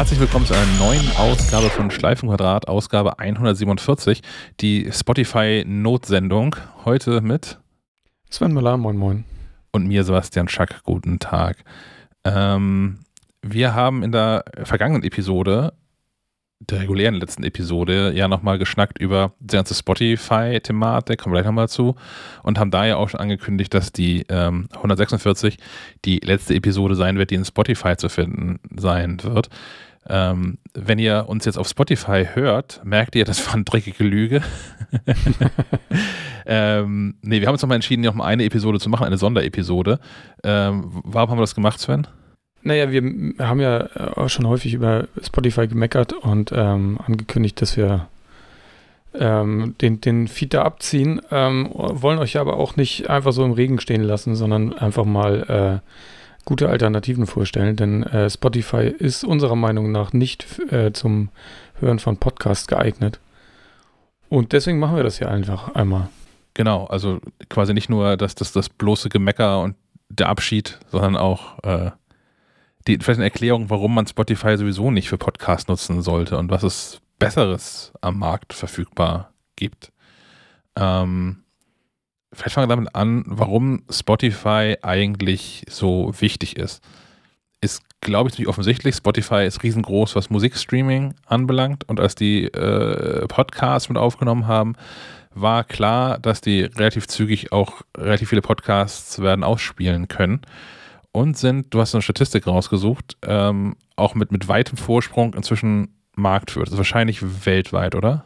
Herzlich willkommen zu einer neuen Ausgabe von Schleifenquadrat, Ausgabe 147, die Spotify-Notsendung. Heute mit Sven Müller, moin moin. Und mir, Sebastian Schack, guten Tag. Ähm, wir haben in der vergangenen Episode der regulären letzten Episode ja nochmal geschnackt über die ganze Spotify-Thematik, kommen wir gleich nochmal zu, und haben da ja auch schon angekündigt, dass die ähm, 146 die letzte Episode sein wird, die in Spotify zu finden sein wird. Ähm, wenn ihr uns jetzt auf Spotify hört, merkt ihr, das war eine dreckige Lüge. ähm, nee, wir haben uns nochmal entschieden, noch mal eine Episode zu machen, eine Sonderepisode. Ähm, warum haben wir das gemacht, Sven? Naja, wir haben ja auch schon häufig über Spotify gemeckert und ähm, angekündigt, dass wir ähm, den, den Feed da abziehen, ähm, wollen euch aber auch nicht einfach so im Regen stehen lassen, sondern einfach mal äh, gute Alternativen vorstellen, denn äh, Spotify ist unserer Meinung nach nicht äh, zum Hören von Podcasts geeignet. Und deswegen machen wir das hier einfach einmal. Genau, also quasi nicht nur das, das, das bloße Gemecker und der Abschied, sondern auch äh, die, vielleicht eine Erklärung, warum man Spotify sowieso nicht für Podcasts nutzen sollte und was es Besseres am Markt verfügbar gibt. Ähm, vielleicht fangen wir damit an, warum Spotify eigentlich so wichtig ist. Ist, glaube ich, ziemlich offensichtlich. Spotify ist riesengroß, was Musikstreaming anbelangt. Und als die äh, Podcasts mit aufgenommen haben, war klar, dass die relativ zügig auch relativ viele Podcasts werden ausspielen können und sind, du hast eine Statistik rausgesucht, ähm, auch mit, mit weitem Vorsprung inzwischen Marktführer. Das ist wahrscheinlich weltweit, oder?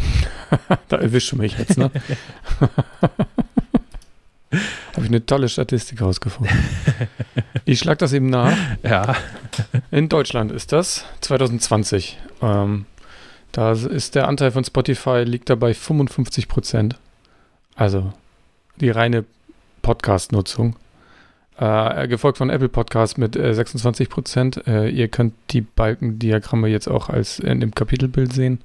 da erwischst du mich jetzt, ne? Habe ich eine tolle Statistik rausgefunden. Ich schlage das eben nach. Ja. In Deutschland ist das 2020. Ähm, da ist der Anteil von Spotify liegt dabei 55 Prozent. Also die reine Podcast-Nutzung. Äh, gefolgt von Apple Podcast mit äh, 26 Prozent. Äh, ihr könnt die Balkendiagramme jetzt auch als in dem Kapitelbild sehen.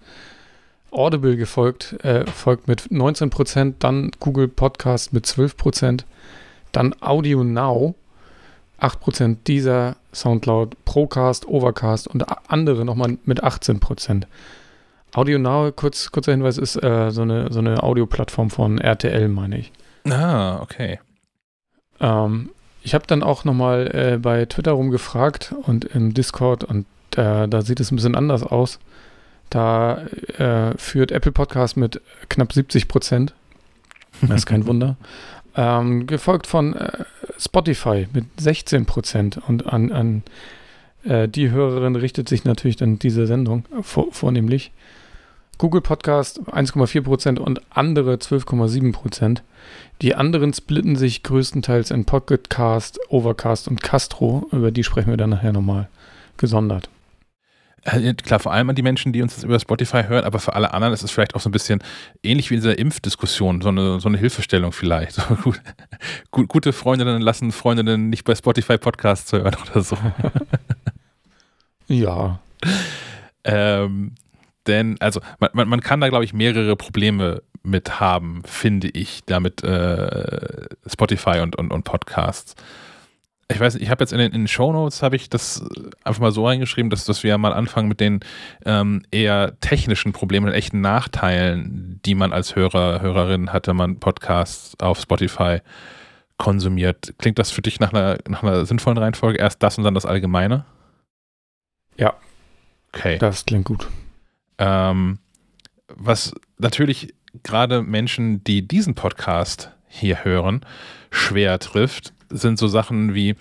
Audible gefolgt, äh, folgt mit 19 Prozent, dann Google Podcast mit 12 Prozent, dann Audio Now 8 Prozent, dieser Soundcloud, Procast, Overcast und andere nochmal mit 18 Prozent. Audio Now, kurz, kurzer Hinweis, ist äh, so eine, so eine Audioplattform von RTL, meine ich. Ah, okay. Ähm, ich habe dann auch nochmal äh, bei Twitter rumgefragt und im Discord und äh, da sieht es ein bisschen anders aus. Da äh, führt Apple Podcast mit knapp 70 Prozent. Das ist kein Wunder. Ähm, gefolgt von äh, Spotify mit 16 Prozent. Und an, an äh, die Hörerin richtet sich natürlich dann diese Sendung vor, vornehmlich. Google Podcast 1,4 Prozent und andere 12,7 Prozent. Die anderen splitten sich größtenteils in Pocketcast, Overcast und Castro. Über die sprechen wir dann nachher nochmal gesondert. Äh, klar, vor allem an die Menschen, die uns jetzt über Spotify hören, aber für alle anderen ist es vielleicht auch so ein bisschen ähnlich wie in dieser Impfdiskussion, so eine, so eine Hilfestellung vielleicht. So gut, gut, gute Freundinnen lassen Freundinnen nicht bei Spotify Podcasts hören oder so. ja. Ähm, denn, also, man, man kann da, glaube ich, mehrere Probleme mit haben, finde ich, damit äh, Spotify und, und, und Podcasts. Ich weiß nicht, ich habe jetzt in den, in den Show Notes habe ich das einfach mal so reingeschrieben, dass, dass wir mal anfangen mit den ähm, eher technischen Problemen und echten Nachteilen, die man als Hörer, Hörerin hat, wenn man Podcasts auf Spotify konsumiert. Klingt das für dich nach einer, nach einer sinnvollen Reihenfolge? Erst das und dann das Allgemeine? Ja. Okay. Das klingt gut. Ähm, was natürlich gerade Menschen, die diesen Podcast hier hören, schwer trifft, sind so Sachen wie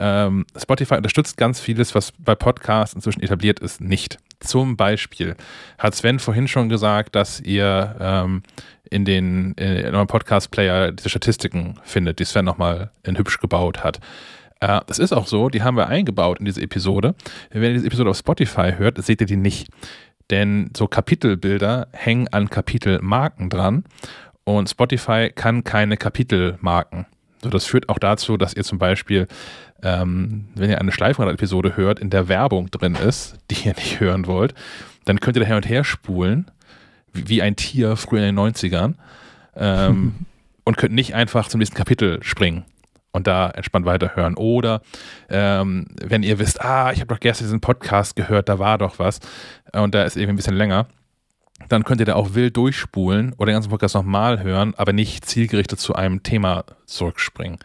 ähm, Spotify unterstützt ganz vieles, was bei Podcasts inzwischen etabliert ist, nicht. Zum Beispiel hat Sven vorhin schon gesagt, dass ihr ähm, in den in eurem Podcast-Player diese Statistiken findet, die Sven nochmal in hübsch gebaut hat. Äh, das ist auch so, die haben wir eingebaut in diese Episode. Wenn ihr diese Episode auf Spotify hört, seht ihr die nicht. Denn so Kapitelbilder hängen an Kapitelmarken dran und Spotify kann keine Kapitelmarken. So, das führt auch dazu, dass ihr zum Beispiel, ähm, wenn ihr eine Schleifrad-Episode hört, in der Werbung drin ist, die ihr nicht hören wollt, dann könnt ihr da hin und her spulen, wie, wie ein Tier früher in den 90ern, ähm, und könnt nicht einfach zum nächsten Kapitel springen. und da entspannt weiterhören. Oder ähm, wenn ihr wisst, ah, ich habe doch gestern diesen Podcast gehört, da war doch was und da ist irgendwie ein bisschen länger, dann könnt ihr da auch wild durchspulen oder den ganzen Podcast nochmal hören, aber nicht zielgerichtet zu einem Thema zurückspringen.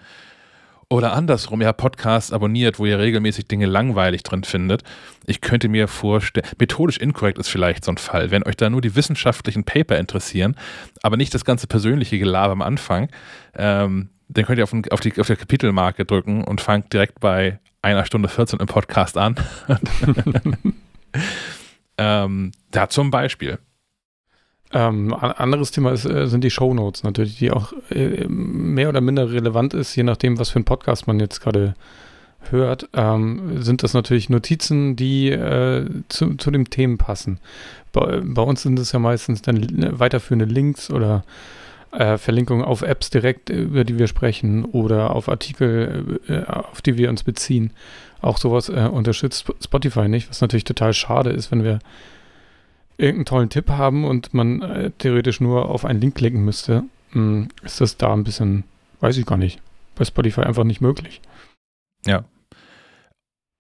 Oder andersrum, ihr habt Podcasts abonniert, wo ihr regelmäßig Dinge langweilig drin findet. Ich könnte mir vorstellen, methodisch inkorrekt ist vielleicht so ein Fall, wenn euch da nur die wissenschaftlichen Paper interessieren, aber nicht das ganze persönliche Gelaber am Anfang, ähm, dann könnt ihr auf, auf, die, auf die Kapitelmarke drücken und fangt direkt bei einer Stunde 14 im Podcast an. ähm, da zum Beispiel. Ähm, anderes Thema ist, äh, sind die Shownotes natürlich, die auch äh, mehr oder minder relevant ist, je nachdem, was für ein Podcast man jetzt gerade hört, ähm, sind das natürlich Notizen, die äh, zu, zu dem Themen passen. Bei, bei, uns sind es ja meistens dann weiterführende Links oder äh, Verlinkungen auf Apps direkt, über die wir sprechen oder auf Artikel, äh, auf die wir uns beziehen. Auch sowas äh, unterstützt Spotify nicht, was natürlich total schade ist, wenn wir irgendeinen tollen Tipp haben und man äh, theoretisch nur auf einen Link klicken müsste, mh, hm, ist das da ein bisschen, weiß ich gar nicht, bei Spotify einfach nicht möglich. Ja.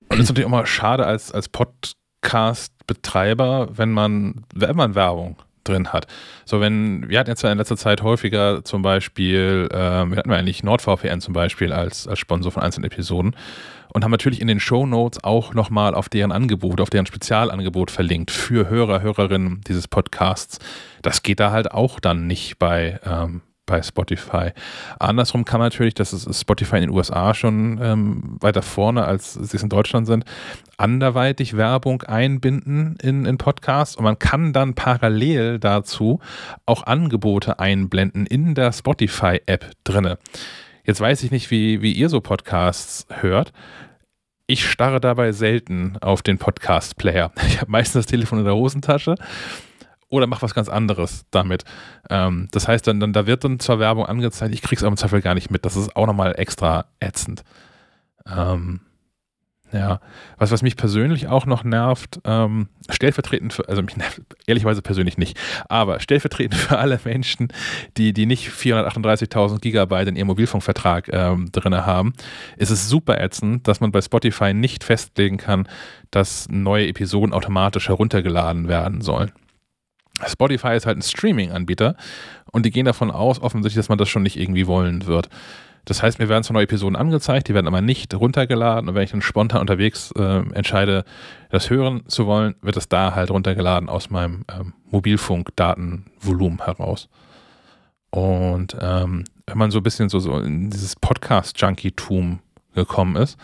Und es ist natürlich auch mal schade als, als Podcast-Betreiber, wenn man, wenn man Werbung drin hat. So, wenn, wir hatten jetzt in letzter Zeit häufiger zum Beispiel, äh, wir hatten eigentlich NordVPN zum Beispiel als, als Sponsor von einzelnen Episoden und haben natürlich in den Show Notes auch nochmal auf deren Angebot, auf deren Spezialangebot verlinkt für Hörer, Hörerinnen dieses Podcasts. Das geht da halt auch dann nicht bei, ähm, bei Spotify. Andersrum kann man natürlich, das ist Spotify in den USA schon ähm, weiter vorne, als sie es in Deutschland sind, anderweitig Werbung einbinden in, in Podcasts und man kann dann parallel dazu auch Angebote einblenden in der Spotify-App drinne. Jetzt weiß ich nicht, wie, wie ihr so Podcasts hört. Ich starre dabei selten auf den Podcast-Player. Ich habe meistens das Telefon in der Hosentasche oder mache was ganz anderes damit. Ähm, das heißt, dann, dann, da wird dann zwar Werbung angezeigt, ich kriege es aber im Zweifel gar nicht mit. Das ist auch nochmal extra ätzend. Ähm, ja, was, was mich persönlich auch noch nervt, ähm, stellvertretend für, also mich nervt ehrlicherweise persönlich nicht, aber stellvertretend für alle Menschen, die, die nicht 438.000 Gigabyte in ihrem Mobilfunkvertrag ähm, drin haben, ist es super ätzend, dass man bei Spotify nicht festlegen kann, dass neue Episoden automatisch heruntergeladen werden sollen. Spotify ist halt ein Streaming-Anbieter und die gehen davon aus, offensichtlich, dass man das schon nicht irgendwie wollen wird. Das heißt, mir werden zwar neue Episoden angezeigt, die werden aber nicht runtergeladen und wenn ich dann spontan unterwegs äh, entscheide, das hören zu wollen, wird es da halt runtergeladen aus meinem ähm, Mobilfunkdatenvolumen heraus. Und ähm, wenn man so ein bisschen so, so in dieses Podcast-Junkie-Tum gekommen ist,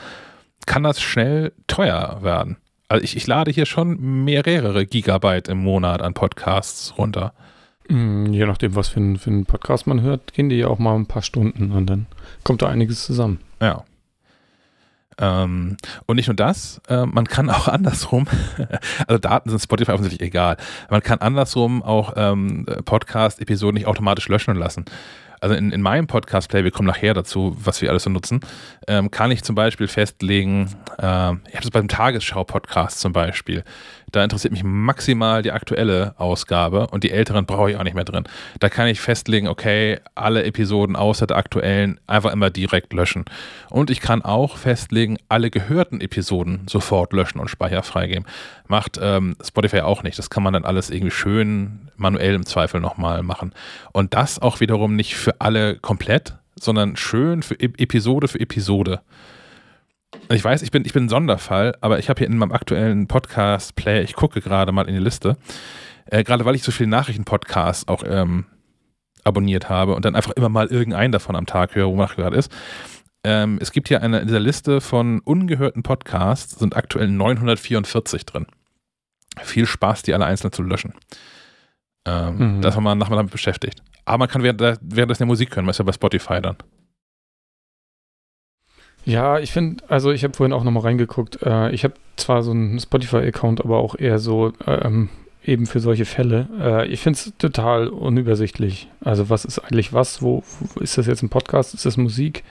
kann das schnell teuer werden. Also ich, ich lade hier schon mehrere Gigabyte im Monat an Podcasts runter. Mm, je nachdem, was für einen für Podcast man hört, gehen die ja auch mal ein paar Stunden und dann kommt da einiges zusammen. Ja. Ähm, und nicht nur das, äh, man kann auch andersrum, also Daten sind Spotify offensichtlich egal, man kann andersrum auch ähm, Podcast-Episoden nicht automatisch löschen lassen also in, in meinem Podcast-Play, wir kommen nachher dazu, was wir alles so nutzen, ähm, kann ich zum Beispiel festlegen, äh, ich habe das beim Tagesschau-Podcast zum Beispiel, da interessiert mich maximal die aktuelle Ausgabe und die älteren brauche ich auch nicht mehr drin. Da kann ich festlegen, okay, alle Episoden außer der aktuellen einfach immer direkt löschen. Und ich kann auch festlegen, alle gehörten Episoden sofort löschen und Speicher freigeben. Macht ähm, Spotify auch nicht. Das kann man dann alles irgendwie schön manuell im Zweifel nochmal machen. Und das auch wiederum nicht für alle komplett, sondern schön für Episode für Episode. Ich weiß, ich bin, ich bin ein Sonderfall, aber ich habe hier in meinem aktuellen Podcast-Play, ich gucke gerade mal in die Liste, äh, gerade weil ich so viele Nachrichten-Podcasts auch ähm, abonniert habe und dann einfach immer mal irgendeinen davon am Tag höre, wo man gerade ist. Ähm, es gibt hier eine, in dieser Liste von ungehörten Podcasts sind aktuell 944 drin. Viel Spaß, die alle einzeln zu löschen. Ähm, mhm. Da ist man nachher damit beschäftigt. Aber man kann während, währenddessen der Musik hören, man ist ja bei Spotify dann. Ja, ich finde, also ich habe vorhin auch nochmal reingeguckt. Äh, ich habe zwar so einen Spotify-Account, aber auch eher so ähm, eben für solche Fälle. Äh, ich finde es total unübersichtlich. Also was ist eigentlich was? Wo, wo, ist das jetzt ein Podcast? Ist das Musik?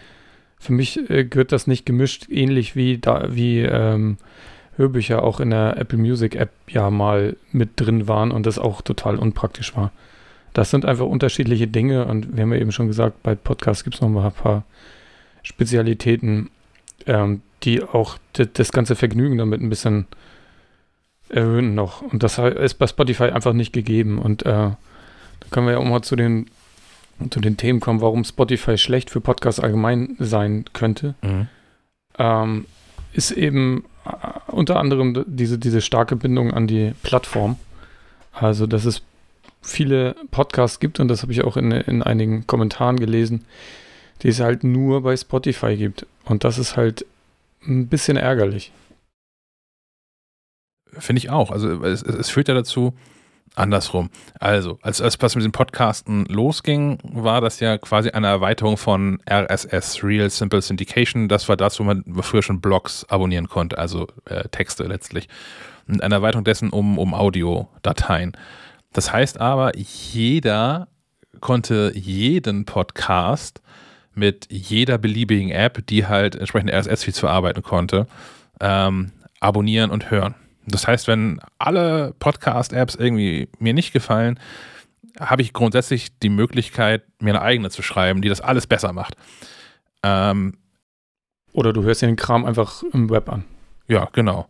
Für mich äh, gehört das nicht gemischt, ähnlich wie da wie ähm, Hörbücher auch in der Apple Music App ja mal mit drin waren und das auch total unpraktisch war. Das sind einfach unterschiedliche Dinge und wir haben ja eben schon gesagt, bei Podcasts gibt es noch mal ein paar Spezialitäten, ähm, die auch das ganze Vergnügen damit ein bisschen erhöhen noch. Und das ist bei Spotify einfach nicht gegeben. Und äh, da können wir ja auch mal zu den, zu den Themen kommen, warum Spotify schlecht für Podcasts allgemein sein könnte. Mhm. Ähm, ist eben unter anderem diese, diese starke Bindung an die Plattform. Also, dass es viele Podcasts gibt, und das habe ich auch in, in einigen Kommentaren gelesen, die es halt nur bei Spotify gibt. Und das ist halt ein bisschen ärgerlich. Finde ich auch. Also es, es, führt ja dazu, andersrum. Also, als, als was mit den Podcasten losging, war das ja quasi eine Erweiterung von RSS, Real Simple Syndication. Das war das, wo man früher schon Blogs abonnieren konnte, also äh, Texte letztlich. Und eine Erweiterung dessen um, um Audiodateien. Das heißt aber, jeder konnte jeden Podcast mit jeder beliebigen App, die halt entsprechend RSS-Feeds verarbeiten konnte, ähm, abonnieren und hören. Das heißt, wenn alle Podcast-Apps irgendwie mir nicht gefallen, habe ich grundsätzlich die Möglichkeit, mir eine eigene zu schreiben, die das alles besser macht. Ähm, Oder du hörst dir den Kram einfach im Web an. Ja, genau.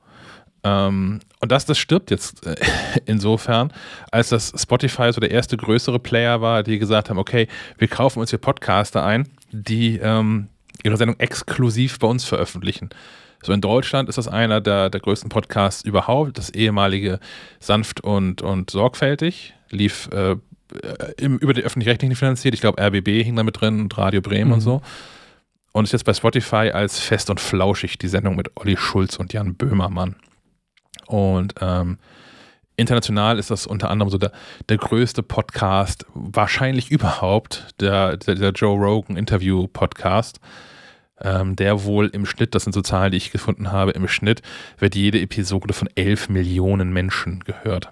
Ähm, und das, das stirbt jetzt äh, insofern, als das Spotify so der erste größere Player war, die gesagt haben, okay, wir kaufen uns hier Podcaster ein, die ähm, ihre Sendung exklusiv bei uns veröffentlichen. So in Deutschland ist das einer der, der größten Podcasts überhaupt. Das ehemalige Sanft und, und Sorgfältig lief äh, im, über die öffentlich-rechtlichen finanziert. Ich glaube, RBB hing da mit drin und Radio Bremen mhm. und so. Und ist jetzt bei Spotify als Fest und Flauschig die Sendung mit Olli Schulz und Jan Böhmermann. Und ähm, international ist das unter anderem so der, der größte Podcast, wahrscheinlich überhaupt, der, der, der Joe Rogan Interview Podcast ähm, der wohl im Schnitt, das sind so Zahlen, die ich gefunden habe, im Schnitt wird jede Episode von 11 Millionen Menschen gehört.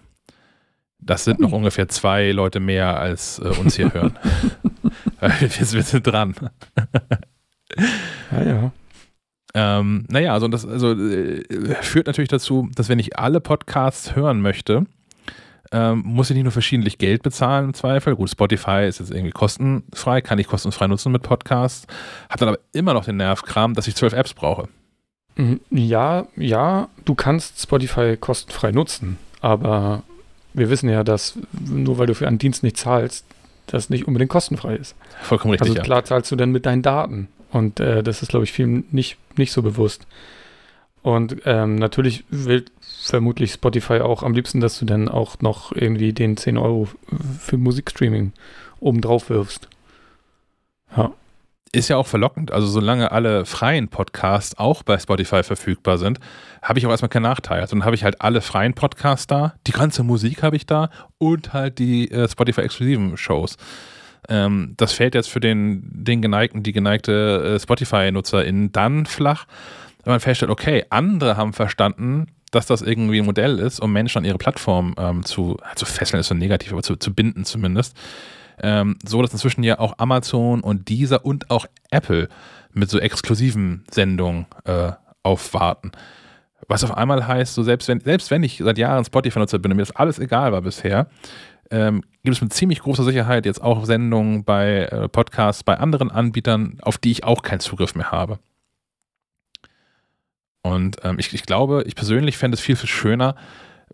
Das sind noch ungefähr zwei Leute mehr, als äh, uns hier hören. wir, wir, sind dran. ja, ja. Ähm, naja, also das also, äh, führt natürlich dazu, dass wenn ich alle Podcasts hören möchte, ähm, muss ich nicht nur verschiedentlich Geld bezahlen im Zweifel. Gut, Spotify ist jetzt irgendwie kostenfrei, kann ich kostenfrei nutzen mit Podcasts. Habe dann aber immer noch den Nervkram, dass ich zwölf Apps brauche. Mhm, ja, ja, du kannst Spotify kostenfrei nutzen, aber wir wissen ja, dass nur weil du für einen Dienst nicht zahlst, das nicht unbedingt kostenfrei ist. Vollkommen richtig. Also klar ja. zahlst du dann mit deinen Daten. Und äh, das ist, glaube ich, vielen nicht, nicht so bewusst. Und ähm, natürlich will vermutlich Spotify auch am liebsten, dass du dann auch noch irgendwie den 10 Euro für Musikstreaming obendrauf wirfst. Ja. Ist ja auch verlockend. Also solange alle freien Podcasts auch bei Spotify verfügbar sind, habe ich auch erstmal keinen Nachteil. Also dann habe ich halt alle freien Podcasts da, die ganze Musik habe ich da und halt die äh, Spotify-exklusiven Shows. Ähm, das fällt jetzt für den, den geneigten, die geneigte äh, Spotify-NutzerInnen dann flach, wenn man feststellt, okay, andere haben verstanden, dass das irgendwie ein Modell ist, um Menschen an ihre Plattform ähm, zu, zu fesseln, ist so negativ, aber zu, zu binden zumindest. Ähm, so dass inzwischen ja auch Amazon und dieser und auch Apple mit so exklusiven Sendungen äh, aufwarten. Was auf einmal heißt, so selbst wenn, selbst wenn ich seit Jahren Spotify-Nutzer bin und mir das alles egal war bisher, ähm, gibt es mit ziemlich großer Sicherheit jetzt auch Sendungen bei äh, Podcasts bei anderen Anbietern, auf die ich auch keinen Zugriff mehr habe. Und ähm, ich, ich glaube, ich persönlich fände es viel, viel schöner,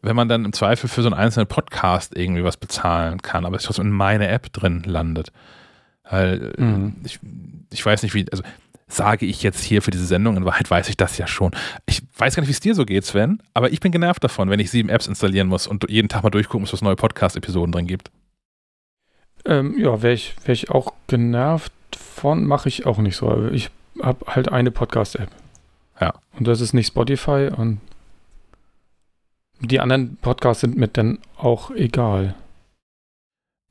wenn man dann im Zweifel für so einen einzelnen Podcast irgendwie was bezahlen kann, aber es trotzdem in meine App drin landet. Weil mhm. ich, ich weiß nicht, wie, also sage ich jetzt hier für diese Sendung, in Wahrheit weiß ich das ja schon. Ich weiß gar nicht, wie es dir so geht, Sven, aber ich bin genervt davon, wenn ich sieben Apps installieren muss und jeden Tag mal durchgucken muss, was neue Podcast-Episoden drin gibt. Ähm, ja, wäre ich, wär ich auch genervt von, mache ich auch nicht so. Ich habe halt eine Podcast-App. Ja. Und das ist nicht Spotify und die anderen Podcasts sind mir dann auch egal.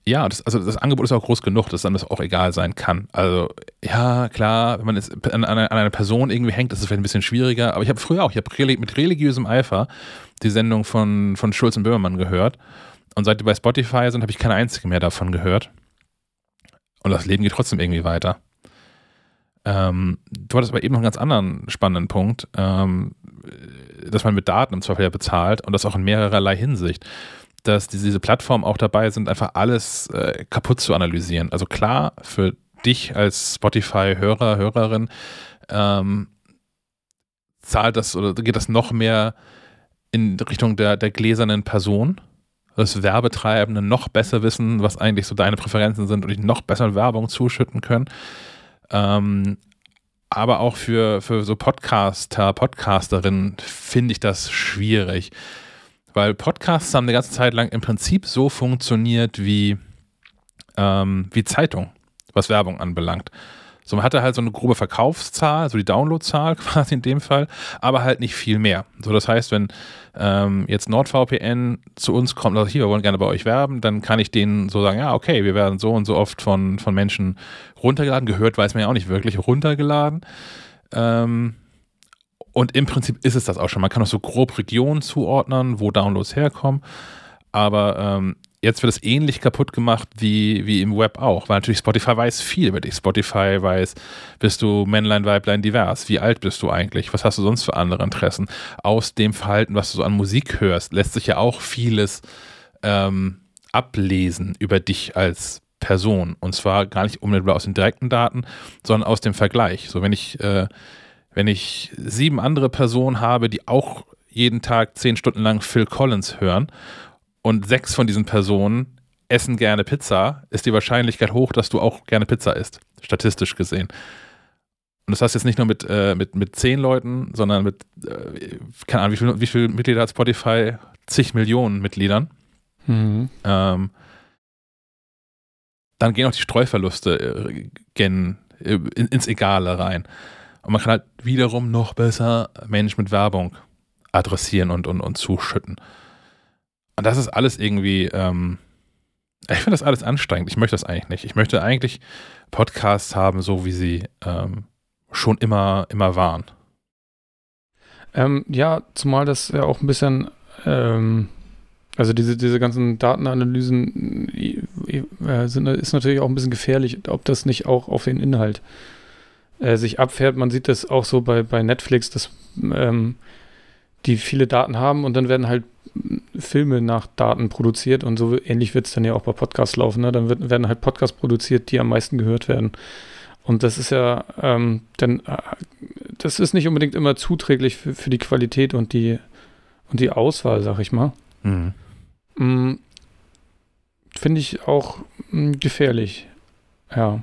Ja, das, also das Angebot ist auch groß genug, dass dann das auch egal sein kann. Also, ja, klar, wenn man es an, an, an einer Person irgendwie hängt, ist es vielleicht ein bisschen schwieriger. Aber ich habe früher auch, ich habe mit religiösem Eifer die Sendung von, von Schulz und Böhmermann gehört. Und seit die bei Spotify sind, habe ich keine einzige mehr davon gehört. Und das Leben geht trotzdem irgendwie weiter. Ähm, du hattest aber eben noch einen ganz anderen spannenden Punkt, ähm, dass man mit Daten im Zweifel ja bezahlt und das auch in mehrererlei Hinsicht. Dass diese Plattformen auch dabei sind, einfach alles äh, kaputt zu analysieren. Also klar, für dich als Spotify-Hörer, Hörerin, ähm, zahlt das oder geht das noch mehr in Richtung der, der gläsernen Person? dass Werbetreibende noch besser wissen, was eigentlich so deine Präferenzen sind und dich noch besser Werbung zuschütten können. Ähm, aber auch für, für so Podcaster, Podcasterinnen finde ich das schwierig. Weil Podcasts haben eine ganze Zeit lang im Prinzip so funktioniert wie, ähm, wie Zeitung, was Werbung anbelangt. So, man hatte halt so eine grobe Verkaufszahl, so die Downloadzahl quasi in dem Fall, aber halt nicht viel mehr. So, das heißt, wenn ähm, jetzt NordVPN zu uns kommt, also hier, wir wollen gerne bei euch werben, dann kann ich denen so sagen, ja, okay, wir werden so und so oft von, von Menschen runtergeladen, gehört weiß man ja auch nicht wirklich, runtergeladen. Ähm, und im Prinzip ist es das auch schon. Man kann auch so grob Regionen zuordnen, wo Downloads herkommen. Aber ähm, jetzt wird es ähnlich kaputt gemacht wie, wie im Web auch, weil natürlich Spotify weiß viel über dich. Spotify weiß, bist du Männlein, Weiblein, divers? Wie alt bist du eigentlich? Was hast du sonst für andere Interessen? Aus dem Verhalten, was du so an Musik hörst, lässt sich ja auch vieles ähm, ablesen über dich als Person. Und zwar gar nicht unmittelbar aus den direkten Daten, sondern aus dem Vergleich. So, wenn ich, äh, wenn ich sieben andere Personen habe, die auch jeden Tag zehn Stunden lang Phil Collins hören und sechs von diesen Personen essen gerne Pizza, ist die Wahrscheinlichkeit hoch, dass du auch gerne Pizza isst, statistisch gesehen. Und das heißt jetzt nicht nur mit, äh, mit, mit zehn Leuten, sondern mit, äh, keine Ahnung, wie viele wie viel Mitglieder hat Spotify? Zig Millionen Mitgliedern. Mhm. Ähm, dann gehen auch die Streuverluste äh, gen, äh, in, ins Egale rein. Und man kann halt wiederum noch besser Menschen mit Werbung adressieren und, und, und zuschütten. Und das ist alles irgendwie, ähm, ich finde das alles anstrengend. Ich möchte das eigentlich nicht. Ich möchte eigentlich Podcasts haben, so wie sie ähm, schon immer, immer waren. Ähm, ja, zumal das ja auch ein bisschen, ähm, also diese, diese ganzen Datenanalysen äh, sind, ist natürlich auch ein bisschen gefährlich, ob das nicht auch auf den Inhalt äh, sich abfährt. Man sieht das auch so bei, bei Netflix, dass ähm, die viele Daten haben und dann werden halt Filme nach Daten produziert und so ähnlich wird es dann ja auch bei Podcasts laufen. Ne? Dann wird, werden halt Podcasts produziert, die am meisten gehört werden. Und das ist ja, ähm, dann, äh, das ist nicht unbedingt immer zuträglich für, für die Qualität und die, und die Auswahl, sag ich mal. Mhm. Mhm. Finde ich auch mh, hm, gefährlich. Ja.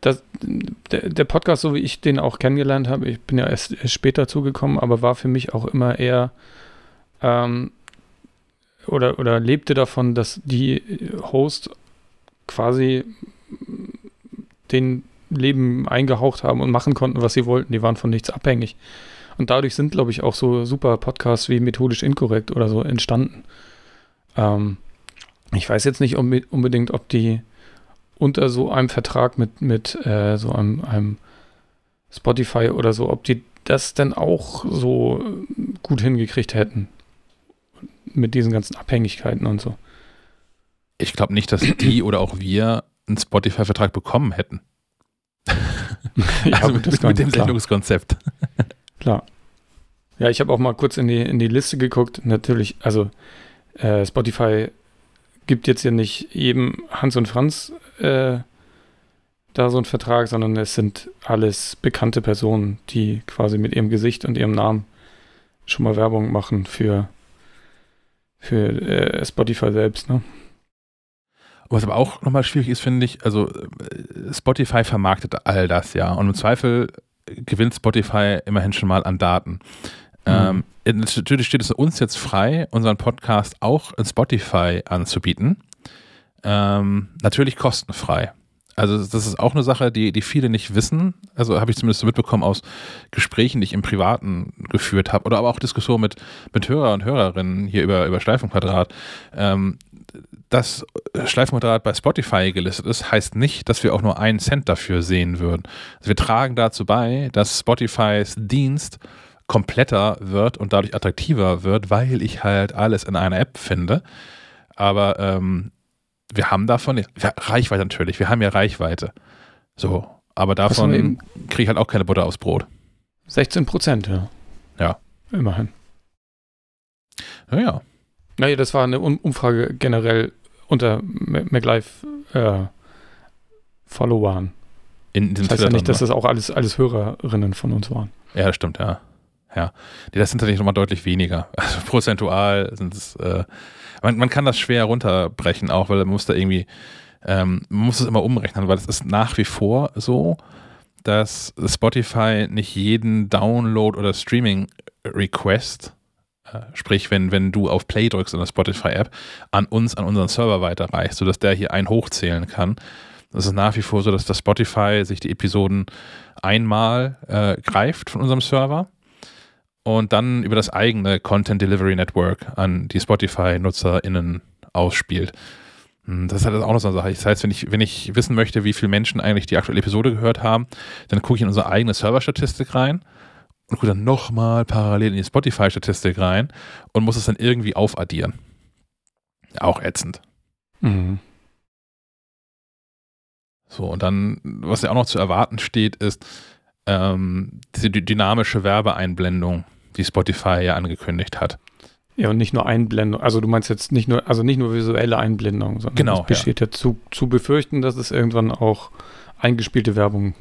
Das, der, der, Podcast, so wie ich den auch kennengelernt habe, ich bin ja erst, erst später zugekommen, aber war für mich auch immer eher ähm, oder, oder lebte davon, dass die Host quasi den Leben eingehaucht haben und machen konnten, was sie wollten. Die waren von nichts abhängig. Und dadurch sind, glaube ich, auch so super Podcasts wie Methodisch Inkorrekt oder so entstanden. Ähm, ich weiß jetzt nicht unbedingt, ob die unter so einem Vertrag mit, mit äh, so einem, einem Spotify oder so, ob die das denn auch so gut hingekriegt hätten mit diesen ganzen Abhängigkeiten und so. Ich glaube nicht, dass die oder auch wir einen Spotify-Vertrag bekommen hätten. ja, also mit, mit, mit dem klar. Sendungskonzept. klar. Ja, ich habe auch mal kurz in die, in die Liste geguckt. Natürlich, also äh, Spotify gibt jetzt ja nicht jedem Hans und Franz äh, da so einen Vertrag, sondern es sind alles bekannte Personen, die quasi mit ihrem Gesicht und ihrem Namen schon mal Werbung machen für für äh, Spotify selbst, ne? Was aber auch nochmal schwierig ist, finde ich, also äh, Spotify vermarktet all das, ja. Und im Zweifel gewinnt Spotify immerhin schon mal an Daten. Mhm. Ähm, natürlich steht es uns jetzt frei, unseren Podcast auch in Spotify anzubieten. Ähm, natürlich kostenfrei. Also das ist auch eine Sache, die, die viele nicht wissen. Also habe ich zumindest mitbekommen aus Gesprächen, die ich im Privaten geführt habe oder aber auch Diskussionen mit, mit Hörer und Hörerinnen hier über, über Schleifenquadrat. Ähm, dass Schleifenquadrat bei Spotify gelistet ist, heißt nicht, dass wir auch nur einen Cent dafür sehen würden. Also wir tragen dazu bei, dass Spotifys Dienst kompletter wird und dadurch attraktiver wird, weil ich halt alles in einer App finde. Aber ähm, wir haben davon, Reichweite natürlich, wir haben ja Reichweite. So, aber davon kriege ich halt auch keine Butter aufs Brot. 16 Prozent, ja. Ja. Immerhin. Naja. Naja, das war eine Umfrage generell unter MacLife äh. In diesem das heißt ja nicht, dass das auch alles, alles Hörerinnen von uns waren. Ja, das stimmt, ja. Ja. Das sind tatsächlich nochmal deutlich weniger. Also prozentual sind es, äh, man, man, kann das schwer runterbrechen auch, weil man muss da irgendwie, ähm, man muss es immer umrechnen, weil es ist nach wie vor so, dass Spotify nicht jeden Download oder Streaming-Request, äh, sprich, wenn, wenn du auf Play drückst in der Spotify-App, an uns, an unseren Server weiterreicht, sodass der hier einen hochzählen kann. Es ist nach wie vor so, dass das Spotify sich die Episoden einmal äh, greift von unserem Server und dann über das eigene Content Delivery Network an die Spotify-NutzerInnen ausspielt. Hm, das ist halt auch noch so eine Sache. Das heißt, wenn ich, wenn ich wissen möchte, wie viele Menschen eigentlich die aktuelle Episode gehört haben, dann gucke ich in unsere eigene Serverstatistik rein und gucke dann nochmal parallel in die Spotify-Statistik rein und muss es dann irgendwie aufaddieren. Auch ätzend. Mhm. So, und dann, was ja auch noch zu erwarten steht, ist ähm, diese dynamische Werbeeinblendung, die Spotify ja angekündigt hat. Ja, und nicht nur Einblendung. Also du meinst jetzt nicht nur, also nicht nur visuelle Einblendung, sondern genau, es besteht ja, ja zu, zu befürchten, dass es irgendwann auch eingespielte Werbung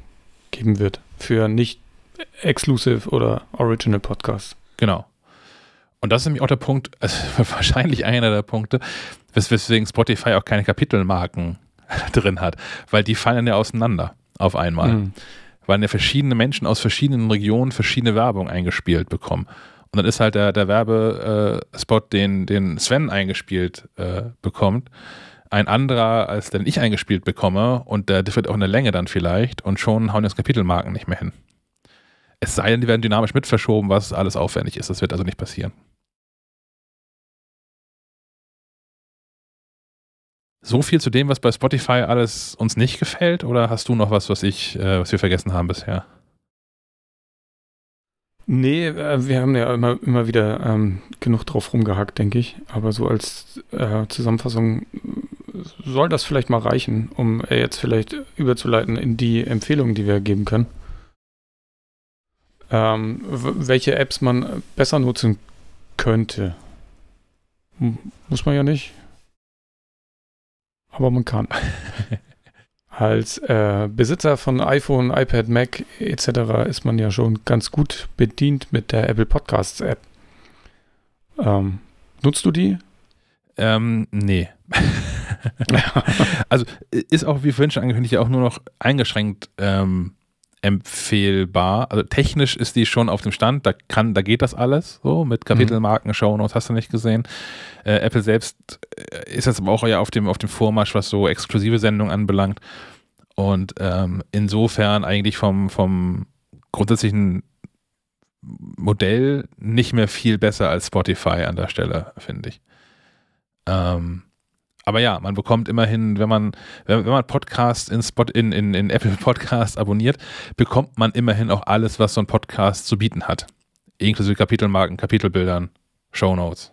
geben wird für nicht exclusive oder original Podcasts. Genau. Und das ist nämlich auch der Punkt, also wahrscheinlich einer der Punkte, weswegen Spotify auch keine Kapitelmarken drin hat, weil die fallen ja auseinander auf einmal. Mhm. Weil ja verschiedene Menschen aus verschiedenen Regionen verschiedene Werbung eingespielt bekommen. Und dann ist halt der, der Werbespot, den, den Sven eingespielt äh, bekommt, ein anderer, als den ich eingespielt bekomme und der differiert auch in der Länge dann vielleicht und schon hauen das Kapitelmarken nicht mehr hin. Es sei denn, die werden dynamisch mit verschoben, was alles aufwendig ist. Das wird also nicht passieren. So viel zu dem, was bei Spotify alles uns nicht gefällt, oder hast du noch was, was ich, äh, was wir vergessen haben bisher? Nee, äh, wir haben ja immer, immer wieder ähm, genug drauf rumgehackt, denke ich. Aber so als äh, Zusammenfassung soll das vielleicht mal reichen, um äh, jetzt vielleicht überzuleiten in die Empfehlungen, die wir geben können. Ähm, welche Apps man besser nutzen könnte. Muss man ja nicht aber man kann. Als äh, Besitzer von iPhone, iPad, Mac etc. ist man ja schon ganz gut bedient mit der Apple Podcasts App. Ähm, nutzt du die? Ähm, nee. also ist auch, wie vorhin schon angekündigt, auch nur noch eingeschränkt ähm, empfehlbar. Also technisch ist die schon auf dem Stand, da kann, da geht das alles, so mit Kapitelmarken, mhm. Shownotes, hast du nicht gesehen. Äh, Apple selbst äh, ist jetzt aber auch ja auf dem, auf dem Vormarsch, was so exklusive Sendungen anbelangt. Und ähm, insofern eigentlich vom, vom grundsätzlichen Modell nicht mehr viel besser als Spotify an der Stelle, finde ich. Ähm, aber ja, man bekommt immerhin, wenn man, wenn, wenn man Podcast in, Spot, in, in, in Apple Podcast abonniert, bekommt man immerhin auch alles, was so ein Podcast zu bieten hat. Inklusive Kapitelmarken, Kapitelbildern, Shownotes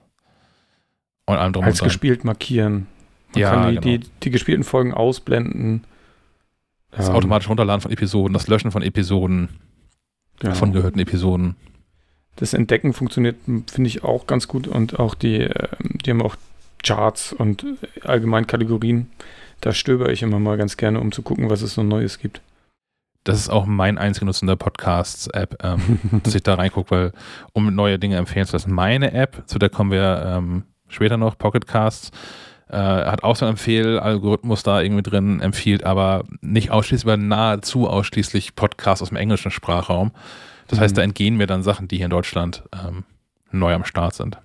und allem drum Als und gespielt markieren. Man ja, kann die, genau. die, die, gespielten Folgen ausblenden. Das ähm, automatische Runterladen von Episoden, das Löschen von Episoden, genau. von gehörten Episoden. Das Entdecken funktioniert, finde ich, auch ganz gut und auch die, ähm, die haben auch Charts und allgemein Kategorien. Da stöber ich immer mal ganz gerne, um zu gucken, was es so Neues gibt. Das ist auch mein einzig genutzter Podcasts-App, ähm, dass ich da reingucke, weil um neue Dinge empfehlen zu lassen. Meine App, zu der kommen wir ähm, später noch, Pocketcasts, äh, hat auch so einen Empfehl-Algorithmus da irgendwie drin, empfiehlt aber nicht ausschließlich, aber nahezu ausschließlich Podcasts aus dem englischen Sprachraum. Das mhm. heißt, da entgehen mir dann Sachen, die hier in Deutschland ähm, neu am Start sind.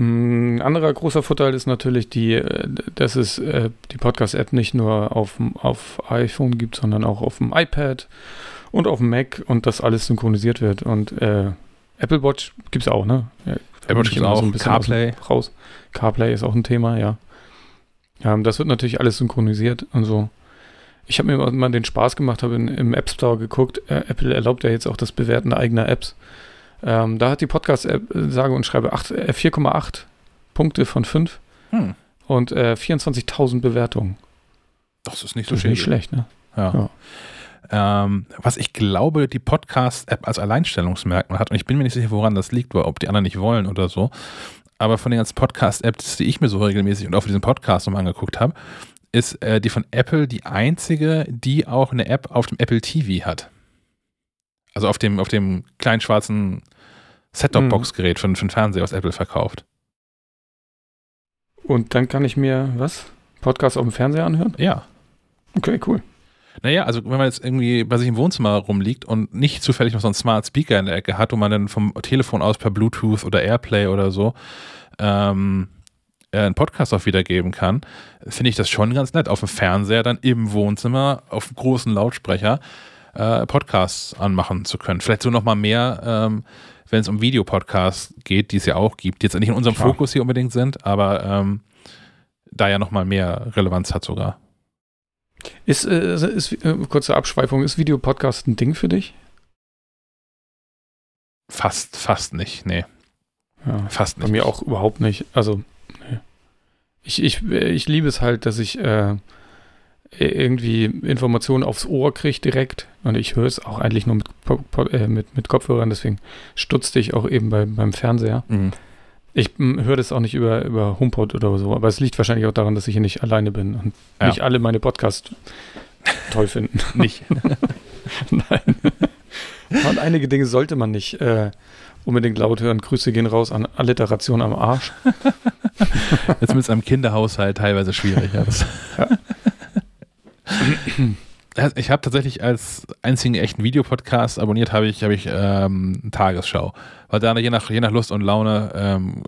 Ein anderer großer Vorteil ist natürlich, die, äh, dass es äh, die Podcast-App nicht nur auf, auf iPhone gibt, sondern auch auf dem iPad und auf dem Mac und das alles synchronisiert wird. Und äh, Apple Watch gibt es auch, ne? Ja, Apple Watch gibt auch. So ein CarPlay. Raus. CarPlay ist auch ein Thema, ja. ja. Das wird natürlich alles synchronisiert und so. Ich habe mir mal den Spaß gemacht, habe im App Store geguckt. Äh, Apple erlaubt ja jetzt auch das Bewerten eigener Apps. Ähm, da hat die Podcast-App, äh, sage und schreibe, 4,8 äh, Punkte von 5 hm. und äh, 24.000 Bewertungen. Das ist nicht so das ist nicht schlecht, ne? Ja. ja. Ähm, was ich glaube, die Podcast-App als Alleinstellungsmerkmal hat, und ich bin mir nicht sicher, woran das liegt, ob die anderen nicht wollen oder so, aber von den ganzen Podcast-Apps, die ich mir so regelmäßig und auch für diesen Podcast nochmal angeguckt habe, ist äh, die von Apple die einzige, die auch eine App auf dem Apple TV hat. Also auf dem, auf dem kleinen schwarzen Set-Top-Box-Gerät für, für den Fernseher, was Apple verkauft. Und dann kann ich mir, was? Podcast auf dem Fernseher anhören? Ja. Okay, cool. Naja, also wenn man jetzt irgendwie bei sich im Wohnzimmer rumliegt und nicht zufällig noch so einen Smart Speaker in der Ecke hat, wo man dann vom Telefon aus per Bluetooth oder Airplay oder so ähm, äh, einen Podcast auch wiedergeben kann, finde ich das schon ganz nett. Auf dem Fernseher dann im Wohnzimmer auf großen Lautsprecher äh, Podcasts anmachen zu können. Vielleicht so nochmal mehr, ähm, wenn es um Videopodcasts geht, die es ja auch gibt, die jetzt nicht in unserem Klar. Fokus hier unbedingt sind, aber ähm, da ja nochmal mehr Relevanz hat sogar. Ist, äh, ist äh, kurze Abschweifung, ist Videopodcast ein Ding für dich? Fast, fast nicht, nee. Ja, fast nicht. Bei mir auch überhaupt nicht. Also, nee. ich, ich, ich liebe es halt, dass ich äh, irgendwie Informationen aufs Ohr kriege direkt und ich höre es auch eigentlich nur mit, äh, mit, mit Kopfhörern, deswegen stutzte ich auch eben bei, beim Fernseher. Mhm. Ich hm, höre das auch nicht über, über HomePod oder so, aber es liegt wahrscheinlich auch daran, dass ich hier nicht alleine bin und ja. nicht alle meine Podcasts toll finden. nicht. Nein. Und einige Dinge sollte man nicht äh, unbedingt laut hören. Grüße gehen raus an Alliteration am Arsch. Jetzt mit einem Kinderhaushalt teilweise schwierig. Ja. ja. Ich habe tatsächlich als einzigen echten Videopodcast abonniert, habe ich, hab ich ähm, Tagesschau. Weil da je nach, je nach Lust und Laune ähm,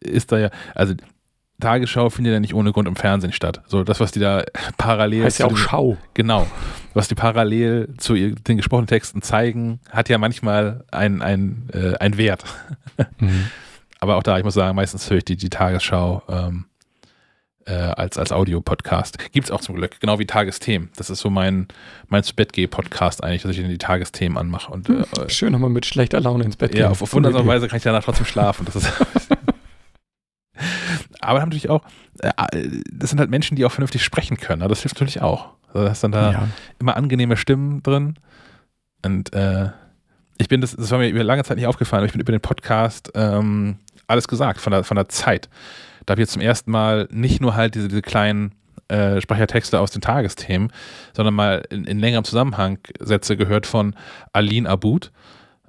ist da ja, also Tagesschau findet ja nicht ohne Grund im Fernsehen statt. So das, was die da parallel. Heißt ja auch Schau. Genau. Was die parallel zu den gesprochenen Texten zeigen, hat ja manchmal einen ein, äh, ein Wert. Mhm. Aber auch da, ich muss sagen, meistens höre ich die, die Tagesschau ähm, äh, als, als Audio-Podcast. Gibt es auch zum Glück, genau wie Tagesthemen. Das ist so mein, mein zu Bett podcast eigentlich, dass ich dann die Tagesthemen anmache. Und, hm, äh, Schön nochmal mit schlechter Laune ins Bett gehen. Ja, auf, auf wundersame Weise kann ich danach trotzdem schlafen. Das ist Aber natürlich auch, äh, das sind halt Menschen, die auch vernünftig sprechen können. Das hilft natürlich auch. Also da ist dann da ja. immer angenehme Stimmen drin. Und äh, ich bin, das, das war mir über lange Zeit nicht aufgefallen, aber ich bin über den Podcast ähm, alles gesagt, von der, von der Zeit da habe ich jetzt zum ersten Mal nicht nur halt diese, diese kleinen äh, Sprechertexte aus den Tagesthemen, sondern mal in, in längerem Zusammenhang Sätze gehört von Aline Abud,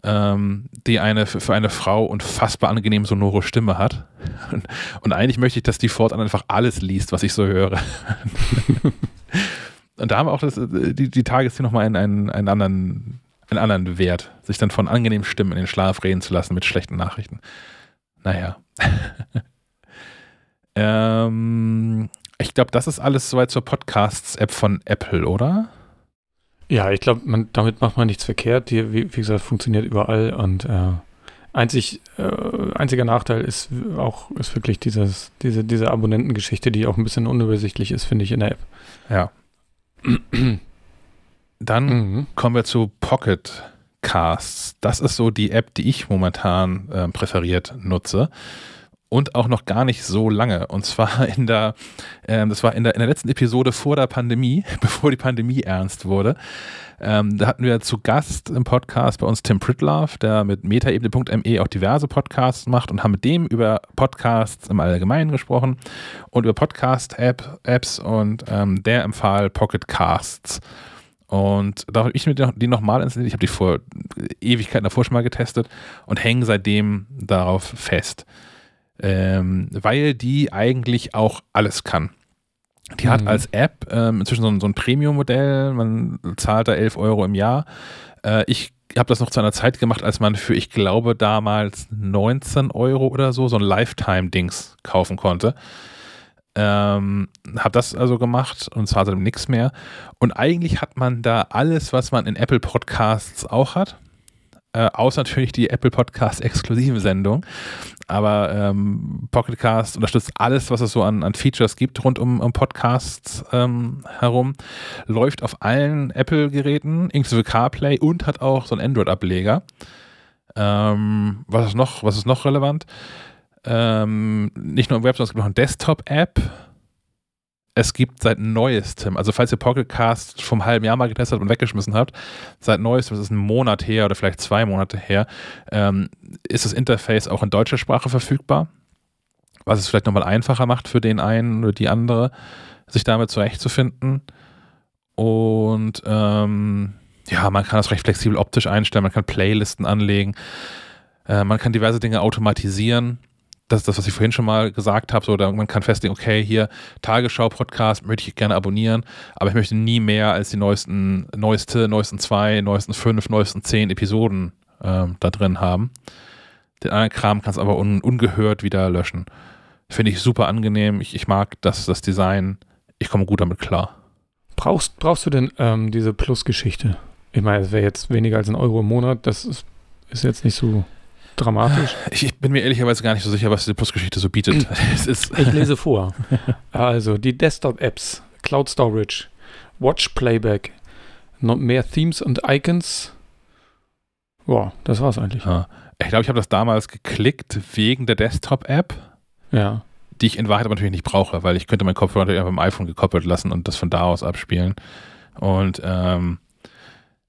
ähm, die eine für eine Frau unfassbar angenehm sonore Stimme hat. Und, und, eigentlich möchte ich, dass die fortan einfach alles liest, was ich so höre. und da haben auch das, die, die Tagesthemen nochmal einen, einen, einen, anderen, einen anderen Wert, sich dann von angenehmen Stimmen in den Schlaf reden zu lassen mit schlechten Nachrichten. Naja. Ähm, ich glaube, das ist alles soweit zur Podcasts-App von Apple, oder? Ja, ich glaube, damit macht man nichts verkehrt. Die, wie, wie gesagt, funktioniert überall und äh, einzig, äh, einziger Nachteil ist auch ist wirklich dieses, diese, diese Abonnentengeschichte, die auch ein bisschen unübersichtlich ist, finde ich, in der App. Ja. Dann mhm. kommen wir zu Pocket Casts. Das ist so die App, die ich momentan äh, präferiert nutze und auch noch gar nicht so lange. Und zwar in der, äh, das war in der, in der letzten Episode vor der Pandemie, bevor die Pandemie ernst wurde. Ähm, da hatten wir zu Gast im Podcast bei uns Tim Pritlove, der mit metaebene.me auch diverse Podcasts macht und haben mit dem über Podcasts im Allgemeinen gesprochen und über Podcast-Apps und ähm, der empfahl Pocket Casts. Und da habe ich mir die nochmal installiert. Ich habe die vor Ewigkeiten davor schon mal getestet und hänge seitdem darauf fest ähm, weil die eigentlich auch alles kann. Die mhm. hat als App ähm, inzwischen so ein, so ein Premium-Modell, man zahlt da 11 Euro im Jahr. Äh, ich habe das noch zu einer Zeit gemacht, als man für, ich glaube, damals 19 Euro oder so so ein Lifetime-Dings kaufen konnte. Ähm, habe das also gemacht und zwar seitdem nichts mehr. Und eigentlich hat man da alles, was man in Apple Podcasts auch hat. Äh, außer natürlich die Apple Podcast exklusive Sendung. Aber ähm, Pocketcast unterstützt alles, was es so an, an Features gibt rund um, um Podcasts ähm, herum. Läuft auf allen Apple-Geräten, inklusive CarPlay und hat auch so einen Android-Ableger. Ähm, was ist noch, was ist noch relevant? Ähm, nicht nur im Web, sondern es gibt noch eine Desktop-App es gibt seit neuestem, also falls ihr Pocketcast vom halben Jahr mal getestet habt und weggeschmissen habt, seit neuestem, das ist ein Monat her oder vielleicht zwei Monate her, ähm, ist das Interface auch in deutscher Sprache verfügbar. was es vielleicht nochmal einfacher macht für den einen oder die andere, sich damit zurechtzufinden. Und ähm, ja, man kann das recht flexibel optisch einstellen, man kann Playlisten anlegen, äh, man kann diverse Dinge automatisieren. Das ist das, was ich vorhin schon mal gesagt habe. So, da, man kann festlegen, okay, hier Tagesschau-Podcast möchte ich gerne abonnieren, aber ich möchte nie mehr als die neuesten, neueste, neuesten zwei, neuesten fünf, neuesten zehn Episoden ähm, da drin haben. Den anderen Kram kannst du aber un, ungehört wieder löschen. Finde ich super angenehm. Ich, ich mag das, das Design. Ich komme gut damit klar. Brauchst, brauchst du denn ähm, diese Plus-Geschichte? Ich meine, es wäre jetzt weniger als ein Euro im Monat. Das ist, ist jetzt nicht so dramatisch. Ich, bin mir ehrlicherweise gar nicht so sicher, was diese Plus-Geschichte so bietet. ich lese vor. Also die Desktop-Apps, Cloud Storage, Watch Playback, noch mehr Themes und Icons. Boah, das war's eigentlich. Ja. Ich glaube, ich habe das damals geklickt wegen der Desktop-App. Ja. Die ich in Wahrheit aber natürlich nicht brauche, weil ich könnte meinen Kopfhörer natürlich einfach im iPhone gekoppelt lassen und das von da aus abspielen. Und ähm,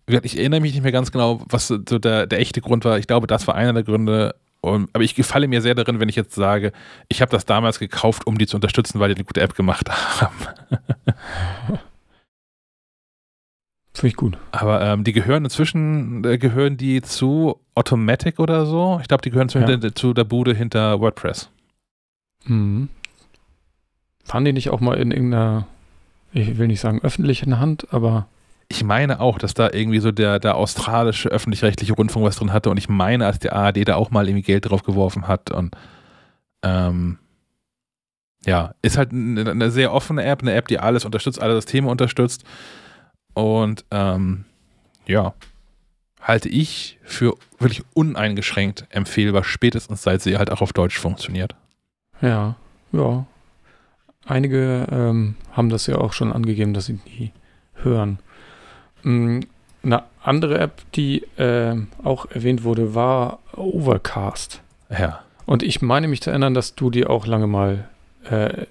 ich erinnere mich nicht mehr ganz genau, was so der, der echte Grund war. Ich glaube, das war einer der Gründe. Und, aber ich gefalle mir sehr darin, wenn ich jetzt sage, ich habe das damals gekauft, um die zu unterstützen, weil die eine gute App gemacht haben. Finde ich gut. Aber ähm, die gehören inzwischen, äh, gehören die zu Automatic oder so? Ich glaube, die gehören zu, ja. hinter, zu der Bude hinter WordPress. Mhm. Waren die nicht auch mal in irgendeiner, ich will nicht sagen öffentlichen Hand, aber. Ich meine auch, dass da irgendwie so der, der australische öffentlich-rechtliche Rundfunk was drin hatte und ich meine, als die ARD da auch mal irgendwie Geld drauf geworfen hat und ähm, ja, ist halt eine, eine sehr offene App, eine App, die alles unterstützt, alle Systeme unterstützt und ähm, ja, halte ich für wirklich uneingeschränkt empfehlbar, spätestens seit sie halt auch auf Deutsch funktioniert. Ja, ja. Einige ähm, haben das ja auch schon angegeben, dass sie die hören. Mhm, eine andere App, die äh, auch erwähnt wurde, war Overcast. Ja. Und ich meine mich zu erinnern, dass du die auch lange mal äh,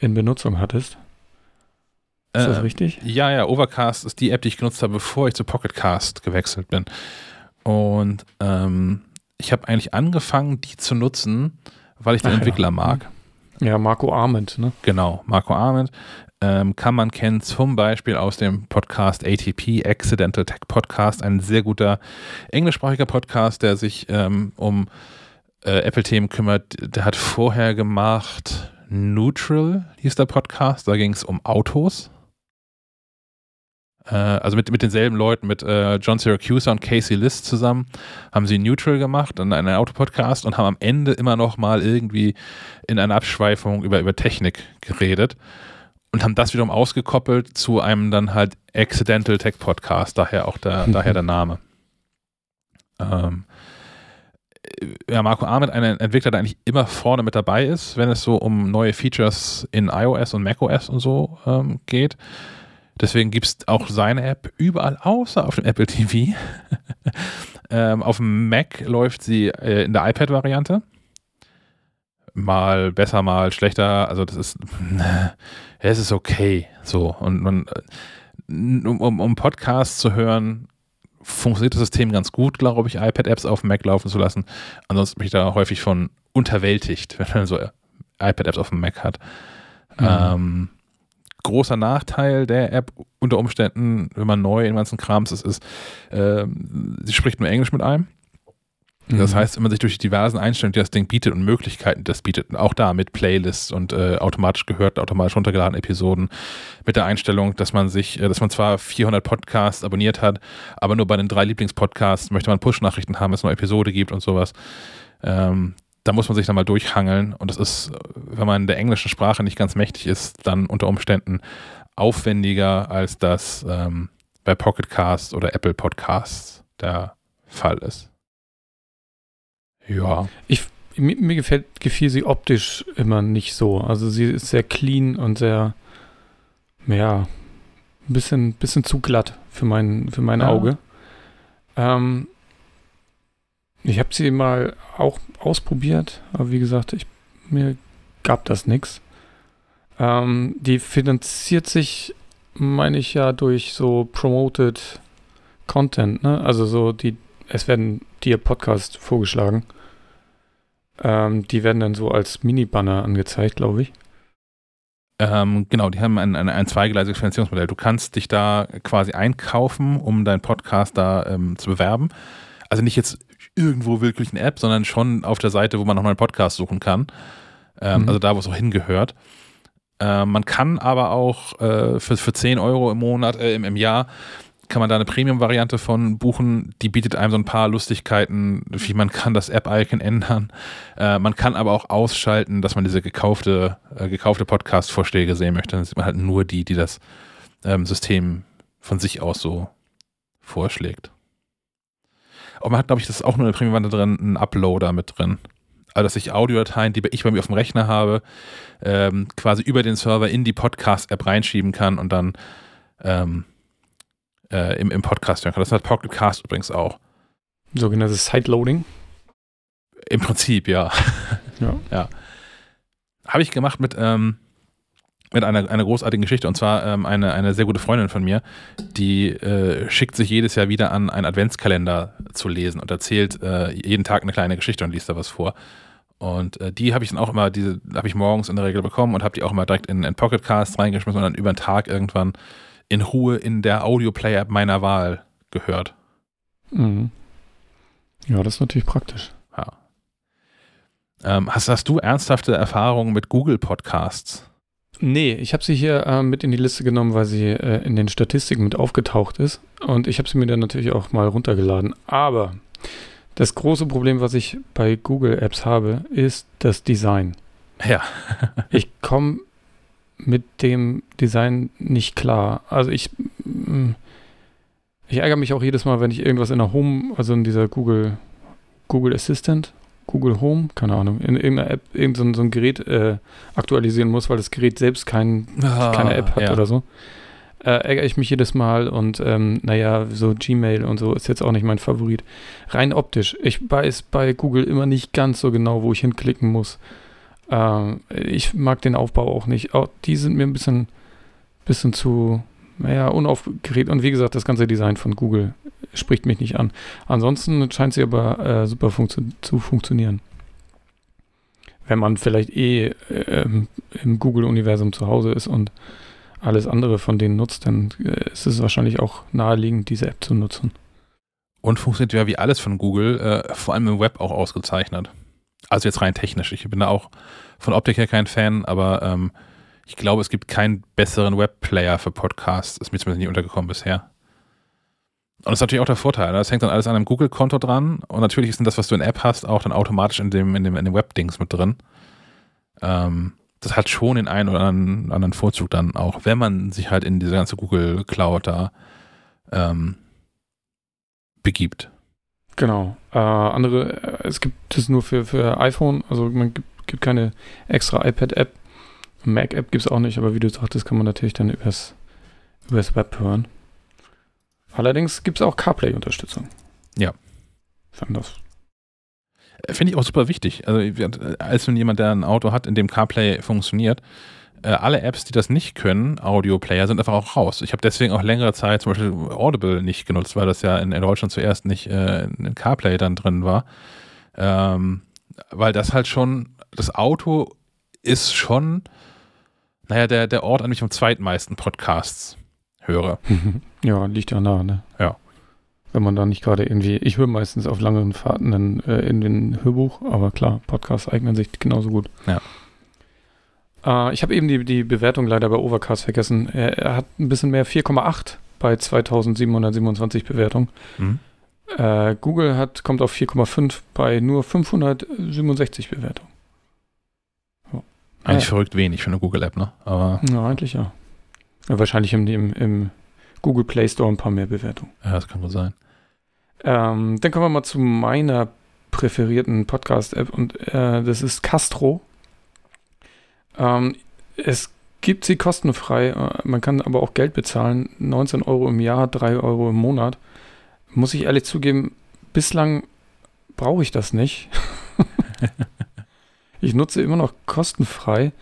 in Benutzung hattest. Ist das äh, richtig? Ja, ja, Overcast ist die App, die ich genutzt habe, bevor ich zu Pocketcast gewechselt bin. Und ähm, ich habe eigentlich angefangen, die zu nutzen, weil ich den Ach, Entwickler ja. mag. Ja, Marco Arment, ne? Genau, Marco Arment. Ähm, kann man kennen zum Beispiel aus dem Podcast ATP, Accidental Tech Podcast, ein sehr guter englischsprachiger Podcast, der sich ähm, um äh, Apple-Themen kümmert. Der hat vorher gemacht Neutral, hieß der Podcast, da ging es um Autos. Äh, also mit, mit denselben Leuten, mit äh, John Syracuse und Casey List zusammen, haben sie Neutral gemacht und einen Autopodcast und haben am Ende immer noch mal irgendwie in einer Abschweifung über, über Technik geredet und haben das wiederum ausgekoppelt zu einem dann halt Accidental Tech Podcast, daher auch der, mhm. daher der Name. Ähm, ja, Marco Ahmed, ein Entwickler, der eigentlich immer vorne mit dabei ist, wenn es so um neue Features in iOS und macOS und so ähm, geht. Deswegen gibt es auch seine App überall außer auf dem Apple TV. ähm, auf dem Mac läuft sie äh, in der iPad-Variante. Mal besser, mal schlechter. Also das ist, es ist okay. So und man, um, um, um Podcasts zu hören, funktioniert das System ganz gut, glaube ich, iPad-Apps auf dem Mac laufen zu lassen. Ansonsten bin ich da häufig von unterwältigt, wenn man so iPad-Apps auf dem Mac hat. Mhm. Ähm, großer Nachteil der App unter Umständen, wenn man neu in ganzen Krams ist, ist, äh, sie spricht nur Englisch mit einem. Das mhm. heißt, wenn man sich durch die diversen Einstellungen, die das Ding bietet und Möglichkeiten, die das bietet, auch da mit Playlists und äh, automatisch gehört, automatisch runtergeladene Episoden, mit der Einstellung, dass man sich, äh, dass man zwar 400 Podcasts abonniert hat, aber nur bei den drei Lieblingspodcasts möchte man Push-Nachrichten haben, wenn es eine Episode gibt und sowas. Ähm, da muss man sich dann mal durchhangeln und das ist, wenn man der englischen Sprache nicht ganz mächtig ist, dann unter Umständen aufwendiger, als das ähm, bei Pocket Cast oder Apple Podcasts der Fall ist. Ja. Ich, mir, mir gefällt, gefiel sie optisch immer nicht so. Also sie ist sehr clean und sehr, ja, ein bisschen, bisschen zu glatt für mein, für mein ja. Auge. Ähm, ich habe sie mal auch ausprobiert, aber wie gesagt, ich, mir gab das nichts. Ähm, die finanziert sich, meine ich ja, durch so promoted Content, ne? Also so die, es werden dir Podcasts vorgeschlagen. Ähm, die werden dann so als Mini-Banner angezeigt, glaube ich. Ähm, genau, die haben ein, ein, ein zweigleisiges Finanzierungsmodell. Du kannst dich da quasi einkaufen, um deinen Podcast da ähm, zu bewerben. Also nicht jetzt irgendwo willkürlich eine App, sondern schon auf der Seite, wo man noch mal einen Podcast suchen kann. Ähm, mhm. Also da, wo es auch hingehört. Äh, man kann aber auch äh, für, für 10 Euro im Monat, äh, im, im Jahr, kann man da eine Premium-Variante von buchen. Die bietet einem so ein paar Lustigkeiten, wie man kann das App-Icon ändern. Äh, man kann aber auch ausschalten, dass man diese gekaufte, äh, gekaufte Podcast-Vorschläge sehen möchte. Dann sieht man halt nur die, die das ähm, System von sich aus so vorschlägt. Und man hat, glaube ich, das ist auch nur eine Premium-Variante drin, einen Uploader mit drin. Also, dass ich Audiodateien, die ich bei mir auf dem Rechner habe, ähm, quasi über den Server in die Podcast-App reinschieben kann und dann ähm, äh, im, im Podcast hören kann. Das hat Pocketcast übrigens auch. Sogenanntes Sideloading? Im Prinzip, ja. Ja. ja. Habe ich gemacht mit, ähm, mit einer, einer großartigen Geschichte. Und zwar ähm, eine, eine sehr gute Freundin von mir, die äh, schickt sich jedes Jahr wieder an, einen Adventskalender zu lesen und erzählt äh, jeden Tag eine kleine Geschichte und liest da was vor. Und äh, die habe ich dann auch immer, diese habe ich morgens in der Regel bekommen und habe die auch immer direkt in, in Pocketcast reingeschmissen und dann über den Tag irgendwann in Ruhe in der Audio-Player-App meiner Wahl gehört. Mhm. Ja, das ist natürlich praktisch. Ja. Ähm, hast, hast du ernsthafte Erfahrungen mit Google Podcasts? Nee, ich habe sie hier äh, mit in die Liste genommen, weil sie äh, in den Statistiken mit aufgetaucht ist. Und ich habe sie mir dann natürlich auch mal runtergeladen. Aber das große Problem, was ich bei Google Apps habe, ist das Design. Ja. ich komme mit dem Design nicht klar. Also ich, mm, ich ärgere mich auch jedes Mal, wenn ich irgendwas in der Home, also in dieser Google, Google Assistant, Google Home, keine Ahnung, in irgendeiner App, irgendein so ein Gerät äh, aktualisieren muss, weil das Gerät selbst kein, ah, keine App hat ja. oder so. Äh, ärgere ich mich jedes Mal und ähm, naja, so Gmail und so ist jetzt auch nicht mein Favorit. Rein optisch. Ich weiß bei Google immer nicht ganz so genau, wo ich hinklicken muss. Ähm, ich mag den Aufbau auch nicht. Auch die sind mir ein bisschen, bisschen zu, naja, unaufgeregt. Und wie gesagt, das ganze Design von Google spricht mich nicht an. Ansonsten scheint sie aber äh, super funktio zu funktionieren. Wenn man vielleicht eh äh, im Google-Universum zu Hause ist und alles andere von denen nutzt, dann äh, ist es wahrscheinlich auch naheliegend, diese App zu nutzen. Und funktioniert ja wie alles von Google, äh, vor allem im Web auch ausgezeichnet. Also jetzt rein technisch. Ich bin da auch von Optik her kein Fan, aber ähm, ich glaube, es gibt keinen besseren Webplayer für Podcasts. Ist mir zumindest nie untergekommen bisher. Und das ist natürlich auch der Vorteil. Ne? Das hängt dann alles an einem Google-Konto dran. Und natürlich ist dann das, was du in App hast, auch dann automatisch in dem, in dem, in dem Web-Dings mit drin. Ähm, das hat schon den einen oder anderen, anderen Vorzug dann auch, wenn man sich halt in diese ganze Google Cloud da ähm, begibt. Genau. Äh, andere, äh, es gibt es nur für, für iPhone, also man gibt, gibt keine extra iPad-App. Mac-App gibt es auch nicht, aber wie du sagtest, kann man natürlich dann übers, übers Web hören. Allerdings gibt es auch CarPlay-Unterstützung. Ja. Fand das. Äh, finde ich auch super wichtig. Also, als wenn jemand, der ein Auto hat, in dem CarPlay funktioniert, äh, alle Apps, die das nicht können, Audio-Player, sind einfach auch raus. Ich habe deswegen auch längere Zeit zum Beispiel Audible nicht genutzt, weil das ja in, in Deutschland zuerst nicht äh, in CarPlay dann drin war. Ähm, weil das halt schon, das Auto ist schon, naja, der, der Ort, an dem ich am zweitmeisten Podcasts höre. Ja, liegt ja nah, ne? Ja. Wenn man da nicht gerade irgendwie, ich höre meistens auf langen Fahrten dann, äh, in den Hörbuch, aber klar, Podcasts eignen sich genauso gut. Ja. Äh, ich habe eben die, die Bewertung leider bei Overcast vergessen. Er, er hat ein bisschen mehr, 4,8 bei 2727 Bewertungen. Mhm. Äh, Google hat, kommt auf 4,5 bei nur 567 Bewertungen. So. Eigentlich äh, verrückt wenig für eine Google-App, ne? Aber ja, eigentlich ja. ja wahrscheinlich im, im, im, Google Play Store ein paar mehr Bewertungen. Ja, das kann wohl sein. Ähm, dann kommen wir mal zu meiner präferierten Podcast-App und äh, das ist Castro. Ähm, es gibt sie kostenfrei, äh, man kann aber auch Geld bezahlen. 19 Euro im Jahr, 3 Euro im Monat. Muss ich ehrlich zugeben, bislang brauche ich das nicht. ich nutze immer noch kostenfrei.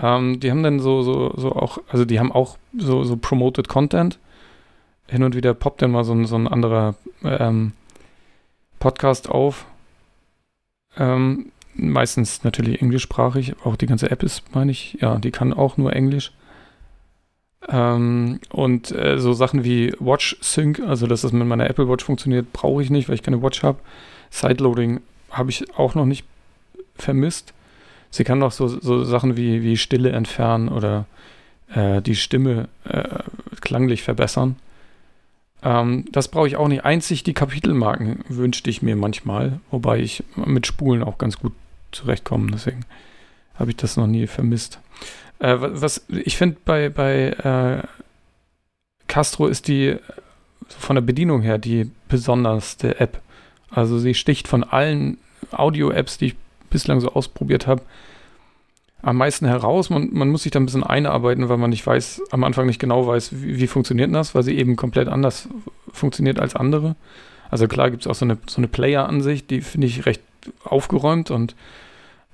Ähm, die haben dann so, so, so auch, also die haben auch so, so promoted Content. Hin und wieder poppt dann mal so ein, so ein anderer ähm, Podcast auf. Ähm, meistens natürlich englischsprachig. Auch die ganze App ist, meine ich, ja, die kann auch nur Englisch. Ähm, und äh, so Sachen wie Watch Sync, also dass das mit meiner Apple Watch funktioniert, brauche ich nicht, weil ich keine Watch habe. Sideloading habe ich auch noch nicht vermisst. Sie kann auch so, so Sachen wie, wie Stille entfernen oder äh, die Stimme äh, klanglich verbessern. Ähm, das brauche ich auch nicht. Einzig die Kapitelmarken wünschte ich mir manchmal, wobei ich mit Spulen auch ganz gut zurechtkomme. Deswegen habe ich das noch nie vermisst. Äh, was ich finde bei, bei äh, Castro ist die von der Bedienung her die besonderste App. Also sie sticht von allen Audio-Apps, die ich bislang so ausprobiert habe, am meisten heraus. Man, man muss sich da ein bisschen einarbeiten, weil man nicht weiß, am Anfang nicht genau weiß, wie, wie funktioniert das, weil sie eben komplett anders funktioniert als andere. Also klar gibt es auch so eine, so eine Player-Ansicht, die finde ich recht aufgeräumt und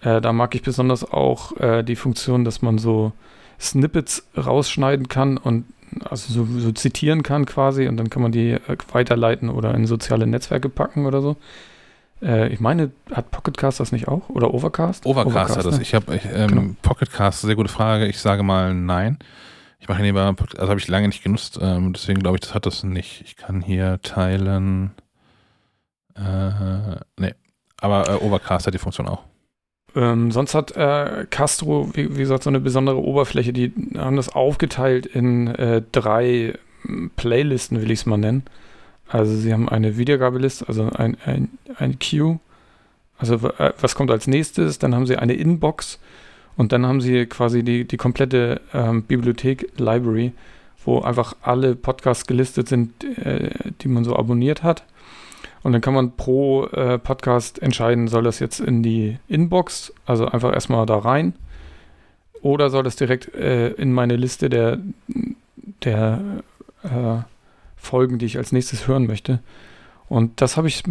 äh, da mag ich besonders auch äh, die Funktion, dass man so Snippets rausschneiden kann und also so, so zitieren kann quasi und dann kann man die äh, weiterleiten oder in soziale Netzwerke packen oder so. Äh, ich meine, hat Pocketcast das nicht auch? Oder Overcast? Overcast, Overcast hat das. Ne? Ich habe ähm, genau. Pocketcast, sehr gute Frage. Ich sage mal nein. Ich mache lieber, also habe ich lange nicht genutzt, ähm, deswegen glaube ich, das hat das nicht. Ich kann hier teilen. Äh, nee. Aber äh, Overcast hat die Funktion auch. Ähm, sonst hat äh, Castro, wie, wie, gesagt, so eine besondere Oberfläche. Die haben das aufgeteilt in äh, drei Playlisten, will ich es mal nennen. Also sie haben eine Wiedergabeliste, also ein, ein, ein Queue. Also äh, was kommt als nächstes? Dann haben sie eine Inbox und dann haben sie quasi die, die komplette ähm, Bibliothek Library, wo einfach alle Podcasts gelistet sind, äh, die man so abonniert hat. Und dann kann man pro äh, Podcast entscheiden, soll das jetzt in die Inbox, also einfach erstmal da rein, oder soll das direkt äh, in meine Liste der, der äh, Folgen, die ich als nächstes hören möchte. Und das habe ich,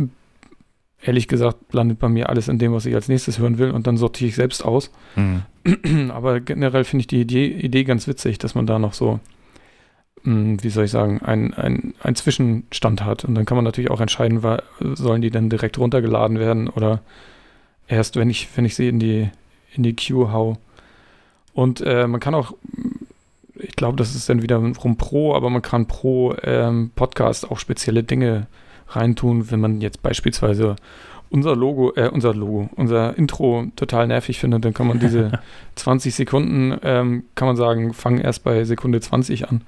ehrlich gesagt, landet bei mir alles in dem, was ich als nächstes hören will und dann sortiere ich selbst aus. Mhm. Aber generell finde ich die Idee, Idee ganz witzig, dass man da noch so, wie soll ich sagen, einen ein Zwischenstand hat. Und dann kann man natürlich auch entscheiden, war, sollen die dann direkt runtergeladen werden oder erst, wenn ich, wenn ich sie in die, in die Queue hau. Und äh, man kann auch ich glaube, das ist dann wiederum pro, aber man kann pro ähm, Podcast auch spezielle Dinge reintun, wenn man jetzt beispielsweise unser Logo, äh, unser Logo, unser Intro total nervig findet, dann kann man diese 20 Sekunden, ähm, kann man sagen, fangen erst bei Sekunde 20 an.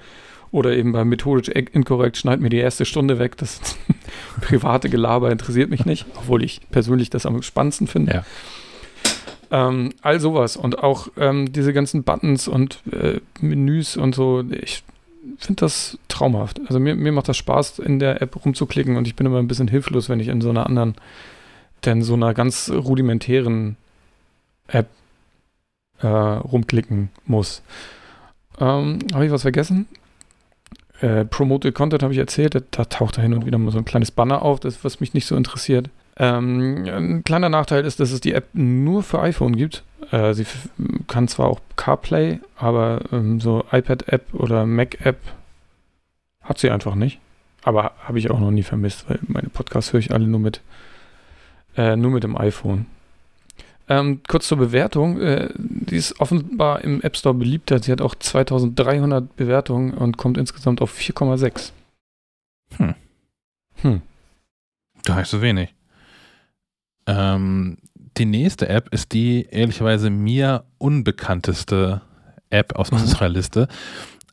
Oder eben bei methodisch inkorrekt, schneid mir die erste Stunde weg. Das private Gelaber interessiert mich nicht, obwohl ich persönlich das am spannendsten finde. Ja. Ähm, all sowas und auch ähm, diese ganzen Buttons und äh, Menüs und so. Ich finde das traumhaft. Also mir, mir macht das Spaß, in der App rumzuklicken und ich bin immer ein bisschen hilflos, wenn ich in so einer anderen, denn so einer ganz rudimentären App äh, rumklicken muss. Ähm, habe ich was vergessen? Äh, Promoted Content habe ich erzählt, da, taucht da hin und wieder mal so ein kleines Banner auf, das, was mich nicht so interessiert. Ähm, ein kleiner Nachteil ist, dass es die App nur für iPhone gibt. Äh, sie kann zwar auch CarPlay, aber ähm, so iPad-App oder Mac-App hat sie einfach nicht. Aber habe ich auch noch nie vermisst, weil meine Podcasts höre ich alle nur mit, äh, nur mit dem iPhone. Ähm, kurz zur Bewertung. Äh, die ist offenbar im App Store beliebter. Sie hat auch 2300 Bewertungen und kommt insgesamt auf 4,6. Hm. Hm. Gar nicht so wenig. Ähm, die nächste App ist die ehrlicherweise mir unbekannteste App aus mhm. unserer Liste.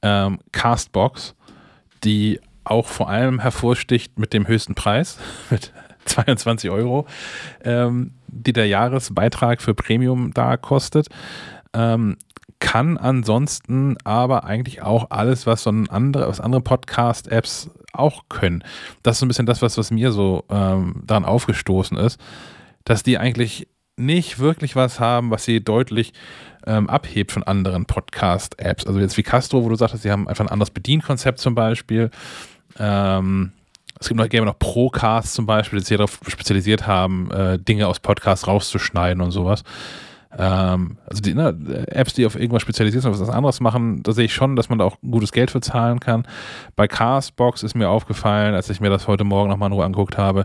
Ähm, Castbox, die auch vor allem hervorsticht mit dem höchsten Preis, mit 22 Euro, ähm, die der Jahresbeitrag für Premium da kostet. Ähm, kann ansonsten aber eigentlich auch alles, was so ein andere, was andere Podcast-Apps auch können. Das ist so ein bisschen das, was, was mir so ähm, daran aufgestoßen ist dass die eigentlich nicht wirklich was haben, was sie deutlich ähm, abhebt von anderen Podcast-Apps. Also jetzt wie Castro, wo du sagtest, sie haben einfach ein anderes Bedienkonzept zum Beispiel. Ähm, es gibt noch gerne noch Procast zum Beispiel, die sich darauf spezialisiert haben, äh, Dinge aus Podcasts rauszuschneiden und sowas. ähm, also die ne, Apps, die auf irgendwas spezialisiert sind, was anderes machen, da sehe ich schon, dass man da auch gutes Geld für zahlen kann. Bei Castbox ist mir aufgefallen, als ich mir das heute Morgen nochmal in Ruhe angeguckt habe,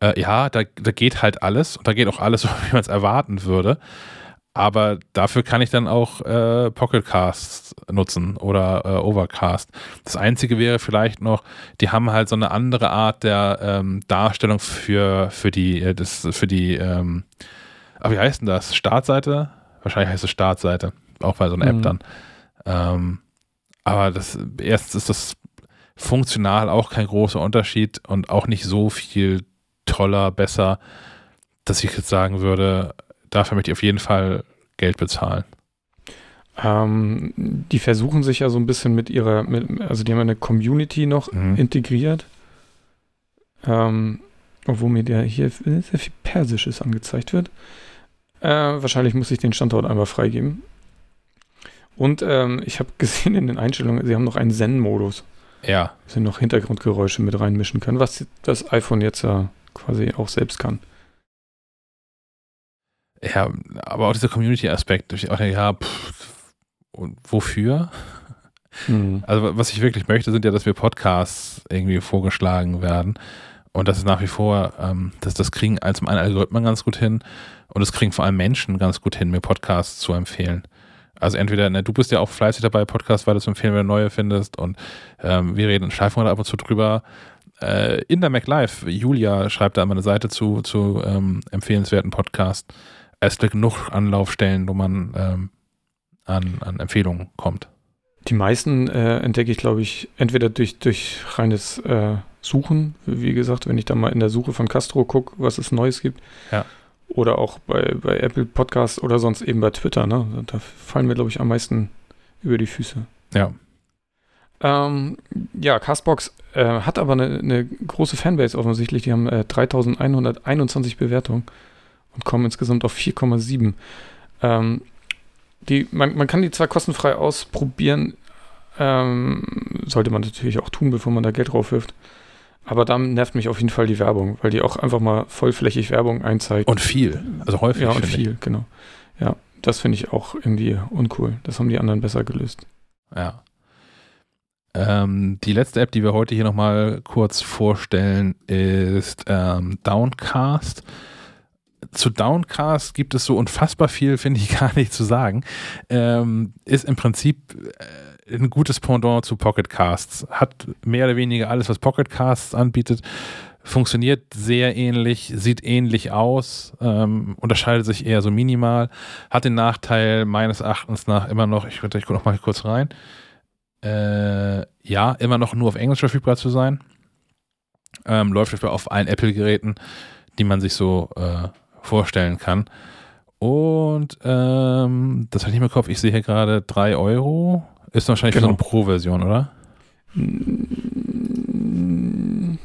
äh, ja, da, da geht halt alles und da geht auch alles, wie man es erwarten würde. Aber dafür kann ich dann auch äh, Pocketcast nutzen oder äh, Overcast. Das Einzige wäre vielleicht noch, die haben halt so eine andere Art der ähm, Darstellung für, für die, äh, das, für die, ähm, aber wie heißt denn das? Startseite? Wahrscheinlich heißt es Startseite, auch bei so einer mhm. App dann. Ähm, aber das, erstens ist das funktional auch kein großer Unterschied und auch nicht so viel toller, besser, dass ich jetzt sagen würde, dafür möchte ich auf jeden Fall Geld bezahlen. Ähm, die versuchen sich ja so ein bisschen mit ihrer, mit, also die haben eine Community noch mhm. integriert. Ähm, obwohl mir der hier sehr viel Persisches angezeigt wird. Äh, wahrscheinlich muss ich den Standort einmal freigeben. Und ähm, ich habe gesehen in den Einstellungen, sie haben noch einen Zen-Modus. Ja. Sie noch Hintergrundgeräusche mit reinmischen können, was das iPhone jetzt ja quasi auch selbst kann. Ja, aber auch dieser Community-Aspekt, ja, pff, und wofür? Mhm. Also, was ich wirklich möchte, sind ja, dass wir Podcasts irgendwie vorgeschlagen werden. Und das ist nach wie vor, ähm, das, das kriegen zum einen Algorithmen ganz gut hin und das kriegen vor allem Menschen ganz gut hin, mir Podcasts zu empfehlen. Also entweder, ne, du bist ja auch fleißig dabei, Podcasts weiter zu empfehlen, wenn du neue findest und ähm, wir reden in Schleifung ab und zu drüber. Äh, in der MacLive, Julia schreibt da immer eine Seite zu, zu ähm, empfehlenswerten Podcasts es gibt genug Anlaufstellen, wo man ähm, an, an Empfehlungen kommt. Die meisten äh, entdecke ich, glaube ich, entweder durch, durch reines äh, Suchen, wie gesagt, wenn ich da mal in der Suche von Castro gucke, was es Neues gibt. Ja. Oder auch bei, bei Apple Podcasts oder sonst eben bei Twitter. Ne? Da fallen mir, glaube ich, am meisten über die Füße. Ja. Ähm, ja, Castbox äh, hat aber eine, eine, große Fanbase offensichtlich. Die haben äh, 3121 Bewertungen und kommen insgesamt auf 4,7. Ähm, die, man, man kann die zwar kostenfrei ausprobieren, ähm, sollte man natürlich auch tun, bevor man da Geld drauf wirft. Aber dann nervt mich auf jeden Fall die Werbung, weil die auch einfach mal vollflächig Werbung einzeigt. Und viel, also häufig. Ja, und viel, ich. genau. Ja, das finde ich auch irgendwie uncool. Das haben die anderen besser gelöst. Ja. Ähm, die letzte App, die wir heute hier nochmal kurz vorstellen, ist ähm, Downcast zu Downcast gibt es so unfassbar viel, finde ich, gar nicht zu sagen. Ähm, ist im Prinzip äh, ein gutes Pendant zu Pocketcasts. Hat mehr oder weniger alles, was Pocketcasts anbietet. Funktioniert sehr ähnlich, sieht ähnlich aus, ähm, unterscheidet sich eher so minimal. Hat den Nachteil meines Erachtens nach immer noch, ich, ich gucke noch mal kurz rein, äh, ja, immer noch nur auf Englisch verfügbar zu sein. Ähm, läuft auf allen Apple-Geräten, die man sich so äh, vorstellen kann. Und ähm, das hatte ich nicht mehr im Kopf. Ich sehe hier gerade 3 Euro. Ist wahrscheinlich genau. so eine Pro-Version, oder?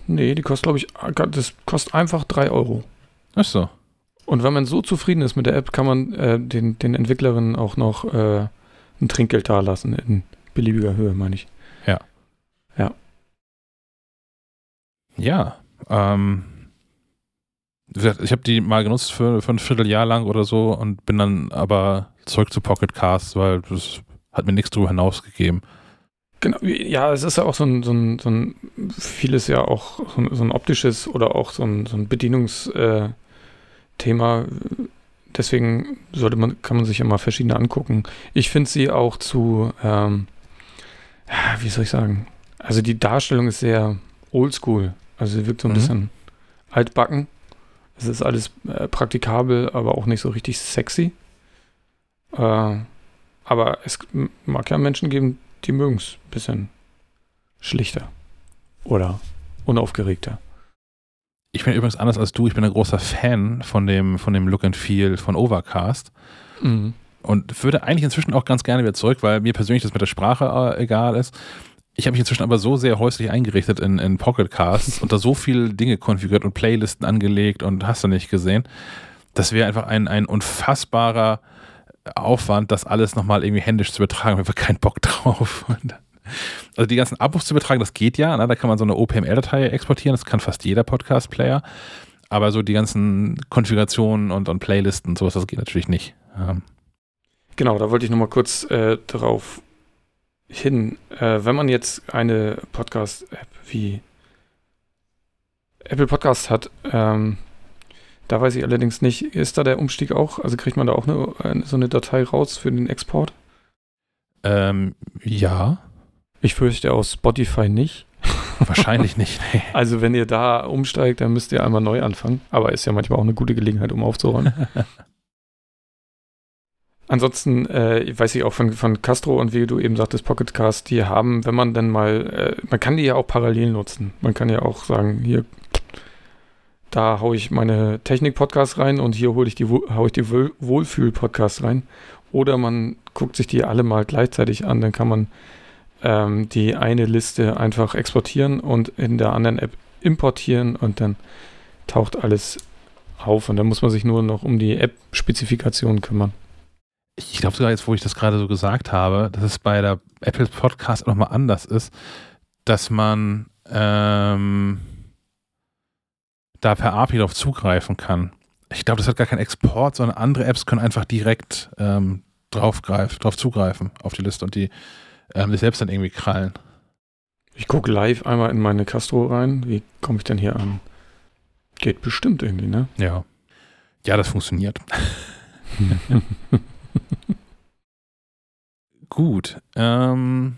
Nee, die kostet, glaube ich, das kostet einfach 3 Euro. Ach so. Und wenn man so zufrieden ist mit der App, kann man äh, den, den Entwicklerinnen auch noch äh, ein Trinkgeld dalassen in beliebiger Höhe, meine ich. Ja. Ja. Ja. Ähm, ich habe die mal genutzt für, für ein Vierteljahr lang oder so und bin dann aber zurück zu Pocket Cast, weil das hat mir nichts drüber hinausgegeben. Genau, ja, es ist ja auch so ein, so ein, so ein vieles ja auch so ein, so ein optisches oder auch so ein, so ein Bedienungsthema. Äh, Deswegen sollte man, kann man sich ja mal verschiedene angucken. Ich finde sie auch zu, ähm, wie soll ich sagen? Also die Darstellung ist sehr oldschool. Also sie wirkt so ein mhm. bisschen altbacken. Es ist alles äh, praktikabel, aber auch nicht so richtig sexy. Äh, aber es mag ja Menschen geben, die mögen es ein bisschen schlichter oder unaufgeregter. Ich bin übrigens anders als du. Ich bin ein großer Fan von dem, von dem Look and Feel von Overcast. Mhm. Und würde eigentlich inzwischen auch ganz gerne wieder zurück, weil mir persönlich das mit der Sprache äh, egal ist. Ich habe mich inzwischen aber so sehr häuslich eingerichtet in, in Pocket Casts und da so viele Dinge konfiguriert und Playlisten angelegt und hast du nicht gesehen. Das wäre einfach ein, ein unfassbarer Aufwand, das alles nochmal irgendwie händisch zu übertragen. Wir haben keinen Bock drauf. also die ganzen Abos zu übertragen, das geht ja. Ne? Da kann man so eine OPML-Datei exportieren. Das kann fast jeder Podcast-Player. Aber so die ganzen Konfigurationen und, und Playlisten und sowas, das geht natürlich nicht. Ähm. Genau, da wollte ich nochmal kurz äh, darauf hin. Äh, wenn man jetzt eine Podcast-App wie Apple Podcast hat, ähm, da weiß ich allerdings nicht, ist da der Umstieg auch, also kriegt man da auch eine, so eine Datei raus für den Export? Ähm, ja. Ich fürchte aus Spotify nicht. Wahrscheinlich nicht. Nee. Also wenn ihr da umsteigt, dann müsst ihr einmal neu anfangen. Aber ist ja manchmal auch eine gute Gelegenheit, um aufzuräumen. Ansonsten äh, weiß ich auch von, von Castro und wie du eben sagtest, Pocketcast, die haben, wenn man dann mal, äh, man kann die ja auch parallel nutzen. Man kann ja auch sagen, hier, da haue ich meine Technik-Podcasts rein und hier hole ich die, haue ich die Wohlfühl-Podcasts rein. Oder man guckt sich die alle mal gleichzeitig an, dann kann man ähm, die eine Liste einfach exportieren und in der anderen App importieren und dann taucht alles auf und dann muss man sich nur noch um die App-Spezifikation kümmern ich glaube sogar jetzt, wo ich das gerade so gesagt habe, dass es bei der Apple Podcast nochmal anders ist, dass man ähm, da per API darauf zugreifen kann. Ich glaube, das hat gar keinen Export, sondern andere Apps können einfach direkt ähm, draufgreifen, drauf zugreifen auf die Liste und die ähm, sich selbst dann irgendwie krallen. Ich gucke live einmal in meine Castro rein. Wie komme ich denn hier an? Geht bestimmt irgendwie, ne? Ja. Ja, das funktioniert. Gut. Ähm,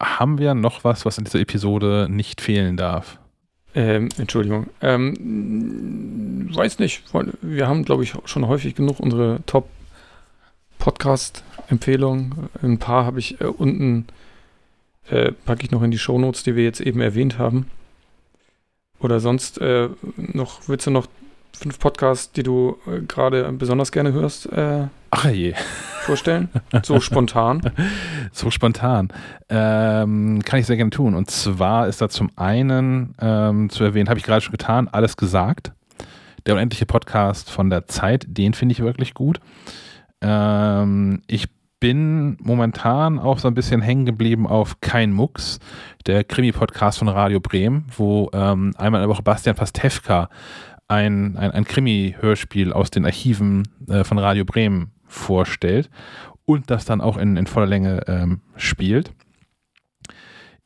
haben wir noch was, was in dieser Episode nicht fehlen darf? Ähm, Entschuldigung. Ähm, weiß nicht. Wir haben, glaube ich, schon häufig genug unsere Top-Podcast-Empfehlungen. Ein paar habe ich äh, unten, äh, packe ich noch in die Shownotes, die wir jetzt eben erwähnt haben. Oder sonst äh, noch, willst du noch fünf Podcasts, die du äh, gerade besonders gerne hörst, äh, Ach je. vorstellen? So spontan. so spontan. Ähm, kann ich sehr gerne tun. Und zwar ist da zum einen ähm, zu erwähnen, habe ich gerade schon getan, alles gesagt. Der unendliche Podcast von der Zeit, den finde ich wirklich gut. Ähm, ich bin momentan auch so ein bisschen hängen geblieben auf Kein Mucks, der Krimi-Podcast von Radio Bremen, wo ähm, einmal in der Woche Bastian Pastewka ein, ein, ein Krimi-Hörspiel aus den Archiven äh, von Radio Bremen vorstellt und das dann auch in, in voller Länge ähm, spielt.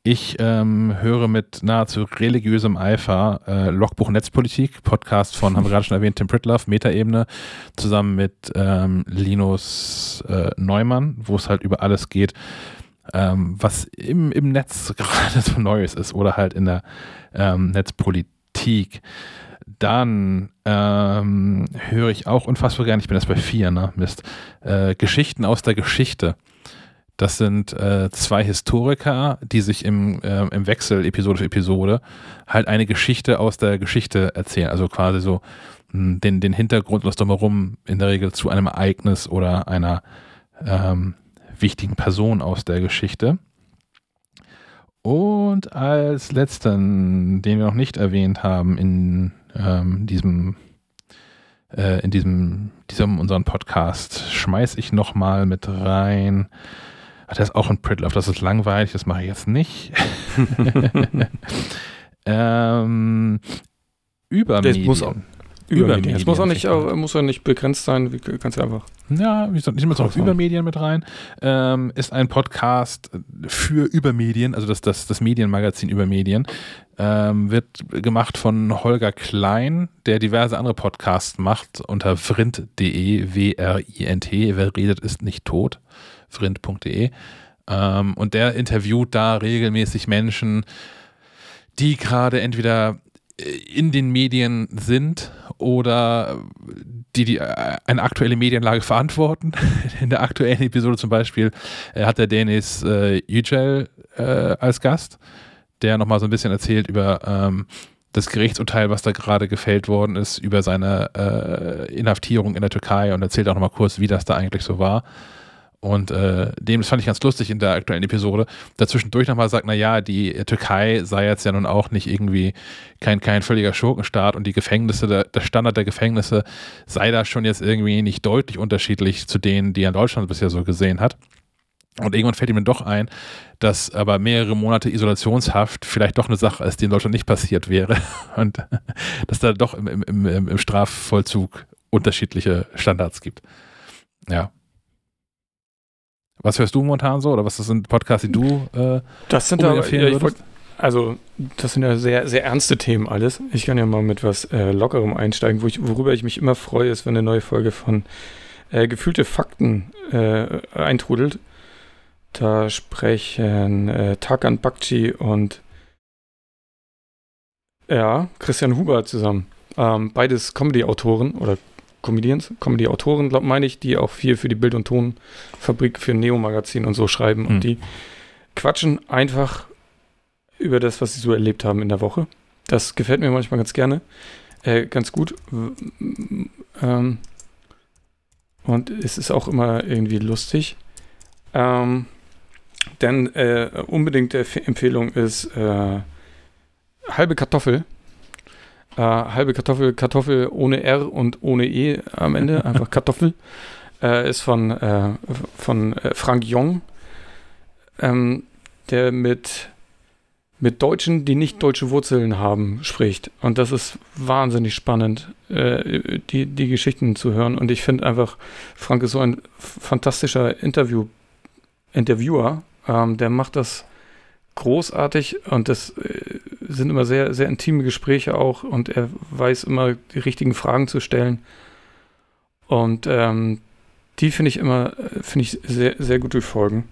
Ich ähm, höre mit nahezu religiösem Eifer äh, Logbuch Netzpolitik, Podcast von, haben wir gerade schon erwähnt, Tim Pritloff, Metaebene, zusammen mit ähm, Linus äh, Neumann, wo es halt über alles geht, ähm, was im, im Netz gerade so Neues ist oder halt in der ähm, Netzpolitik. Dann ähm, höre ich auch unfassbar gerne, ich bin jetzt bei vier, ne? Mist. Äh, Geschichten aus der Geschichte. Das sind äh, zwei Historiker, die sich im, äh, im Wechsel Episode für Episode halt eine Geschichte aus der Geschichte erzählen. Also quasi so mh, hm, den, den Hintergrund, was drumherum in der Regel zu einem Ereignis oder einer ähm, wichtigen Person aus der Geschichte. Und als letzten, den wir noch nicht erwähnt haben in ähm, diesem, äh, in diesem, diesem unseren Podcast schmeiß ich noch mal mit rein. Ach, das ist auch ein Pritlove, das ist langweilig, das mache ich jetzt nicht. ähm, über das muss auch, über Medien. Es muss auch nicht, auch, muss auch nicht begrenzt sein, wie, kannst du einfach. Ja, ich nehme auch Übermedien mit rein. Ähm, ist ein Podcast für Übermedien, also das, das, das Medienmagazin Übermedien. Ähm, wird gemacht von Holger Klein, der diverse andere Podcasts macht unter vrind.de, W-R-I-N-T. Wer redet, ist nicht tot. vrind.de. Ähm, und der interviewt da regelmäßig Menschen, die gerade entweder in den Medien sind oder die, die äh, eine aktuelle Medienlage verantworten. In der aktuellen Episode zum Beispiel äh, hat der Denis äh, Yücel äh, als Gast, der nochmal so ein bisschen erzählt über ähm, das Gerichtsurteil, was da gerade gefällt worden ist, über seine äh, Inhaftierung in der Türkei und erzählt auch nochmal kurz, wie das da eigentlich so war. Und äh, dem, das fand ich ganz lustig in der aktuellen Episode, dazwischendurch nochmal sagt, naja, die Türkei sei jetzt ja nun auch nicht irgendwie kein, kein völliger Schurkenstaat und die Gefängnisse, der, der Standard der Gefängnisse sei da schon jetzt irgendwie nicht deutlich unterschiedlich zu denen, die er in Deutschland bisher so gesehen hat. Und irgendwann fällt ihm dann doch ein, dass aber mehrere Monate Isolationshaft vielleicht doch eine Sache ist, die in Deutschland nicht passiert wäre. Und dass da doch im, im, im, im Strafvollzug unterschiedliche Standards gibt. Ja. Was hörst du momentan so? Oder was sind Podcasts, die du äh, das sind aber, ja, wollt, Also, das sind ja sehr, sehr ernste Themen alles. Ich kann ja mal mit was äh, Lockerem einsteigen, wo ich, worüber ich mich immer freue, ist, wenn eine neue Folge von äh, Gefühlte Fakten äh, eintrudelt. Da sprechen äh, Tarkan Bakci und ja, Christian Huber zusammen. Ähm, beides Comedy-Autoren oder Comedians, Comedy-Autoren, meine ich, die auch viel für die Bild- und Tonfabrik, für Neo-Magazin und so schreiben. Mhm. Und die quatschen einfach über das, was sie so erlebt haben in der Woche. Das gefällt mir manchmal ganz gerne. Äh, ganz gut. Ähm, und es ist auch immer irgendwie lustig. Ähm, denn äh, unbedingte Empfehlung ist äh, halbe Kartoffel. Äh, halbe Kartoffel, Kartoffel ohne R und ohne E am Ende, einfach Kartoffel. Äh, ist von, äh, von äh, Frank Jong, ähm, der mit, mit Deutschen, die nicht deutsche Wurzeln haben, spricht. Und das ist wahnsinnig spannend, die, die Geschichten zu hören. Und ich finde einfach, Frank ist so ein fantastischer Interview, Interviewer, ähm, der macht das großartig und das äh, sind immer sehr, sehr intime Gespräche auch und er weiß immer die richtigen Fragen zu stellen. Und ähm, die finde ich immer, finde ich sehr, sehr gute Folgen.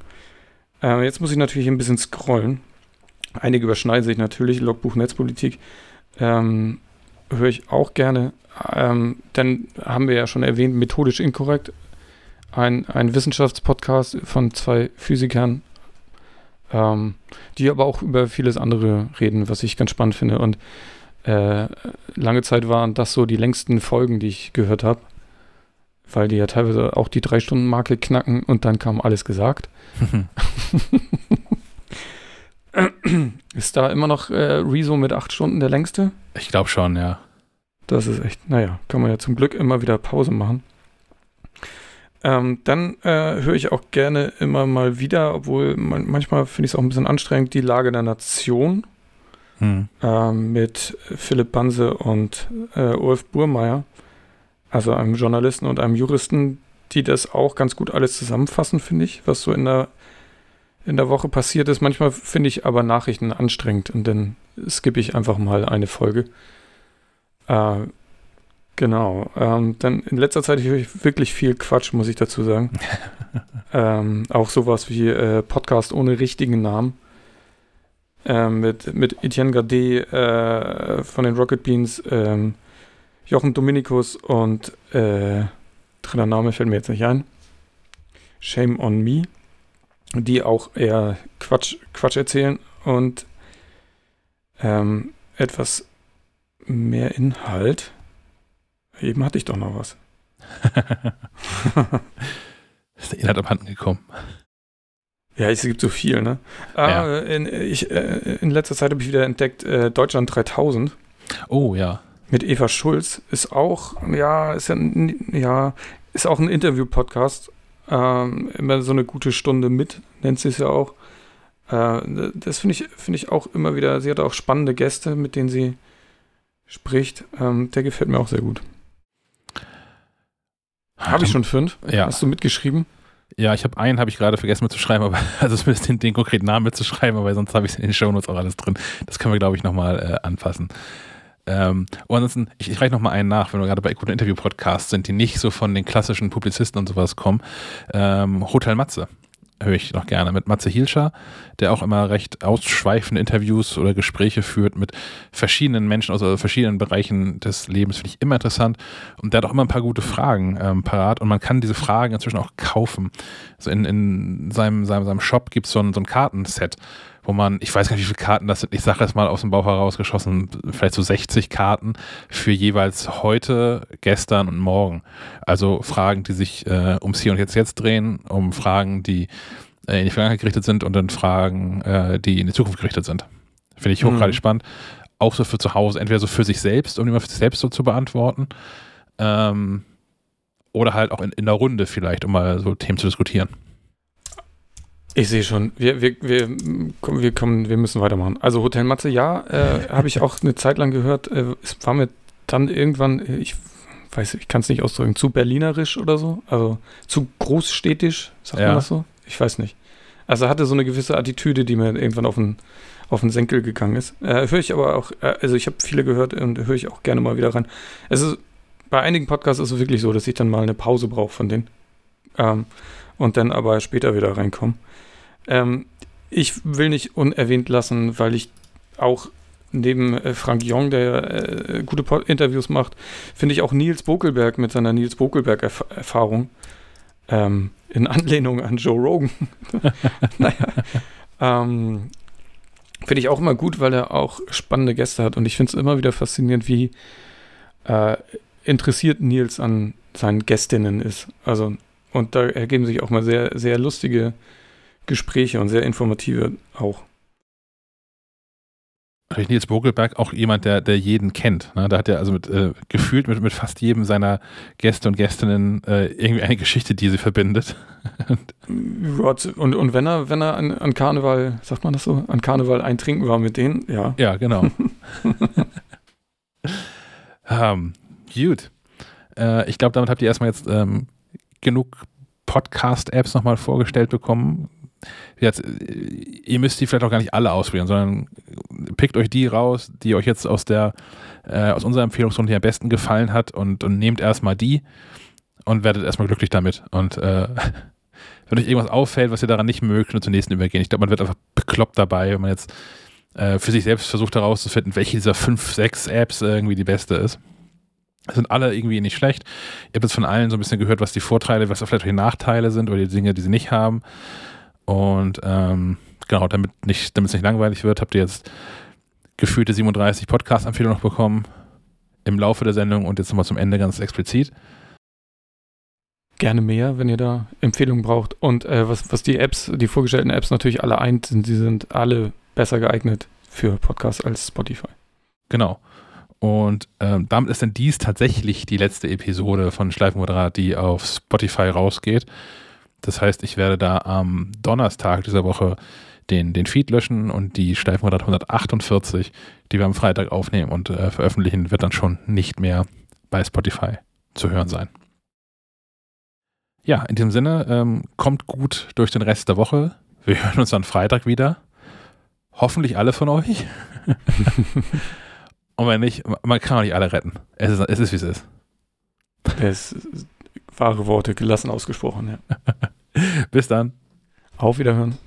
Ähm, jetzt muss ich natürlich ein bisschen scrollen. Einige überschneiden sich natürlich, Logbuch Netzpolitik. Ähm, höre ich auch gerne. Ähm, dann haben wir ja schon erwähnt, methodisch inkorrekt. Ein, ein Wissenschaftspodcast von zwei Physikern, ähm, die aber auch über vieles andere reden, was ich ganz spannend finde. Und äh, lange Zeit waren das so die längsten Folgen, die ich gehört habe, weil die ja teilweise auch die Drei-Stunden-Marke knacken und dann kam alles gesagt. Ist da immer noch äh, Rezo mit acht Stunden der längste? Ich glaube schon, ja. Das ist echt, naja, kann man ja zum Glück immer wieder Pause machen. Ähm, dann äh, höre ich auch gerne immer mal wieder, obwohl man, manchmal finde ich es auch ein bisschen anstrengend, die Lage der Nation hm. ähm, mit Philipp Banse und äh, Ulf Burmeier, also einem Journalisten und einem Juristen, die das auch ganz gut alles zusammenfassen, finde ich, was so in der, in der Woche passiert ist. Manchmal finde ich aber Nachrichten anstrengend und dann skippe ich einfach mal eine Folge. Äh, Genau. Ähm, dann in letzter Zeit höre ich wirklich viel Quatsch, muss ich dazu sagen. ähm, auch sowas wie äh, Podcast ohne richtigen Namen. Ähm, mit, mit Etienne Gardet äh, von den Rocket Beans, ähm, Jochen Dominikus und äh, dritter Name fällt mir jetzt nicht ein. Shame on Me. Die auch eher Quatsch, Quatsch erzählen und ähm, etwas mehr Inhalt. Eben hatte ich doch noch was. ist der Inhalt abhanden gekommen. Ja, es gibt so viel, ne? Ah, ja. in, ich, äh, in letzter Zeit habe ich wieder entdeckt äh, Deutschland 3000. Oh, ja. Mit Eva Schulz. Ist auch, ja, ist ja, ja ist auch ein Interview-Podcast. Ähm, immer so eine gute Stunde mit, nennt sie es ja auch. Äh, das finde ich, find ich auch immer wieder, sie hat auch spannende Gäste, mit denen sie spricht. Ähm, der gefällt mir auch sehr gut. Habe ich schon fünf? Ja. Hast du mitgeschrieben? Ja, ich habe einen, habe ich gerade vergessen mitzuschreiben, aber also zumindest den, den konkreten Namen mitzuschreiben, aber sonst habe ich es in den Shownotes auch alles drin. Das können wir, glaube ich, nochmal äh, anfassen. Ähm, und ansonsten, ich, ich reiche nochmal einen nach, wenn wir gerade bei guten Interview-Podcasts sind, die nicht so von den klassischen Publizisten und sowas kommen. Ähm, Hotel Matze höre ich noch gerne mit Matze Hielscher, der auch immer recht ausschweifende Interviews oder Gespräche führt mit verschiedenen Menschen aus also verschiedenen Bereichen des Lebens. Finde ich immer interessant. Und der hat auch immer ein paar gute Fragen ähm, parat und man kann diese Fragen inzwischen auch kaufen. Also in, in seinem, seinem, seinem Shop gibt es so ein, so ein Kartenset wo man, ich weiß gar nicht, wie viele Karten das sind, ich sage es mal aus dem Bauch herausgeschossen, vielleicht so 60 Karten für jeweils heute, gestern und morgen. Also Fragen, die sich äh, ums Hier und Jetzt jetzt drehen, um Fragen, die äh, in die Vergangenheit gerichtet sind und dann Fragen, äh, die in die Zukunft gerichtet sind. Finde ich hochgradig mhm. spannend. Auch so für zu Hause, entweder so für sich selbst, um mal für sich selbst so zu beantworten. Ähm, oder halt auch in, in der Runde vielleicht, um mal so Themen zu diskutieren. Ich sehe schon. Wir, wir, wir, wir, kommen, wir müssen weitermachen. Also Hotel Matze, ja, äh, habe ich auch eine Zeit lang gehört. Äh, es war mir dann irgendwann, ich weiß, ich kann es nicht ausdrücken, zu berlinerisch oder so. Also zu großstädtisch, sagt ja. man das so? Ich weiß nicht. Also hatte so eine gewisse Attitüde, die mir irgendwann auf den, auf den Senkel gegangen ist. Äh, höre ich aber auch, äh, also ich habe viele gehört und höre ich auch gerne mal wieder rein. Es ist, bei einigen Podcasts ist es wirklich so, dass ich dann mal eine Pause brauche von denen. Ähm, und dann aber später wieder reinkomme. Ähm, ich will nicht unerwähnt lassen, weil ich auch neben äh, Frank Jong, der äh, gute Pod Interviews macht, finde ich auch Nils Bokelberg mit seiner Nils Bokelberg-Erfahrung ähm, in Anlehnung an Joe Rogan. naja, ähm, finde ich auch immer gut, weil er auch spannende Gäste hat und ich finde es immer wieder faszinierend, wie äh, interessiert Nils an seinen Gästinnen ist. Also, und da ergeben sich auch mal sehr, sehr lustige Gespräche und sehr informative auch. Nils Bogelberg auch jemand, der, der jeden kennt. Ne? Da hat er also mit, äh, gefühlt mit, mit fast jedem seiner Gäste und Gästinnen äh, irgendwie eine Geschichte, die sie verbindet. und, und wenn er, wenn er an, an, Karneval, sagt man das so, an Karneval eintrinken war mit denen, ja. Ja, genau. um, gut. Äh, ich glaube, damit habt ihr erstmal jetzt ähm, genug Podcast-Apps nochmal vorgestellt bekommen jetzt, ihr müsst die vielleicht auch gar nicht alle ausprobieren, sondern pickt euch die raus, die euch jetzt aus der, äh, aus unserer Empfehlungsrunde am besten gefallen hat und, und nehmt erstmal die und werdet erstmal glücklich damit. Und äh, wenn euch irgendwas auffällt, was ihr daran nicht mögt, könnt ihr zur nächsten übergehen. Ich glaube, man wird einfach bekloppt dabei, wenn man jetzt äh, für sich selbst versucht herauszufinden, welche dieser fünf, sechs Apps irgendwie die beste ist. Sind alle irgendwie nicht schlecht. Ihr habt jetzt von allen so ein bisschen gehört, was die Vorteile, was vielleicht die Nachteile sind oder die Dinge, die sie nicht haben. Und ähm, genau, damit es nicht, nicht langweilig wird, habt ihr jetzt gefühlte 37 Podcast-Empfehlungen noch bekommen im Laufe der Sendung und jetzt nochmal zum Ende ganz explizit. Gerne mehr, wenn ihr da Empfehlungen braucht. Und äh, was, was die Apps, die vorgestellten Apps natürlich alle eint sind, sie sind alle besser geeignet für Podcasts als Spotify. Genau. Und ähm, damit ist dann dies tatsächlich die letzte Episode von Schleifenmoderat, die auf Spotify rausgeht. Das heißt, ich werde da am Donnerstag dieser Woche den, den Feed löschen und die Schleifenrad 148, die wir am Freitag aufnehmen und äh, veröffentlichen, wird dann schon nicht mehr bei Spotify zu hören sein. Ja, in diesem Sinne, ähm, kommt gut durch den Rest der Woche. Wir hören uns am Freitag wieder. Hoffentlich alle von euch. und wenn nicht, man kann auch nicht alle retten. Es ist, es ist wie es ist. Es wahre Worte gelassen ausgesprochen, ja. Bis dann. Auf Wiederhören.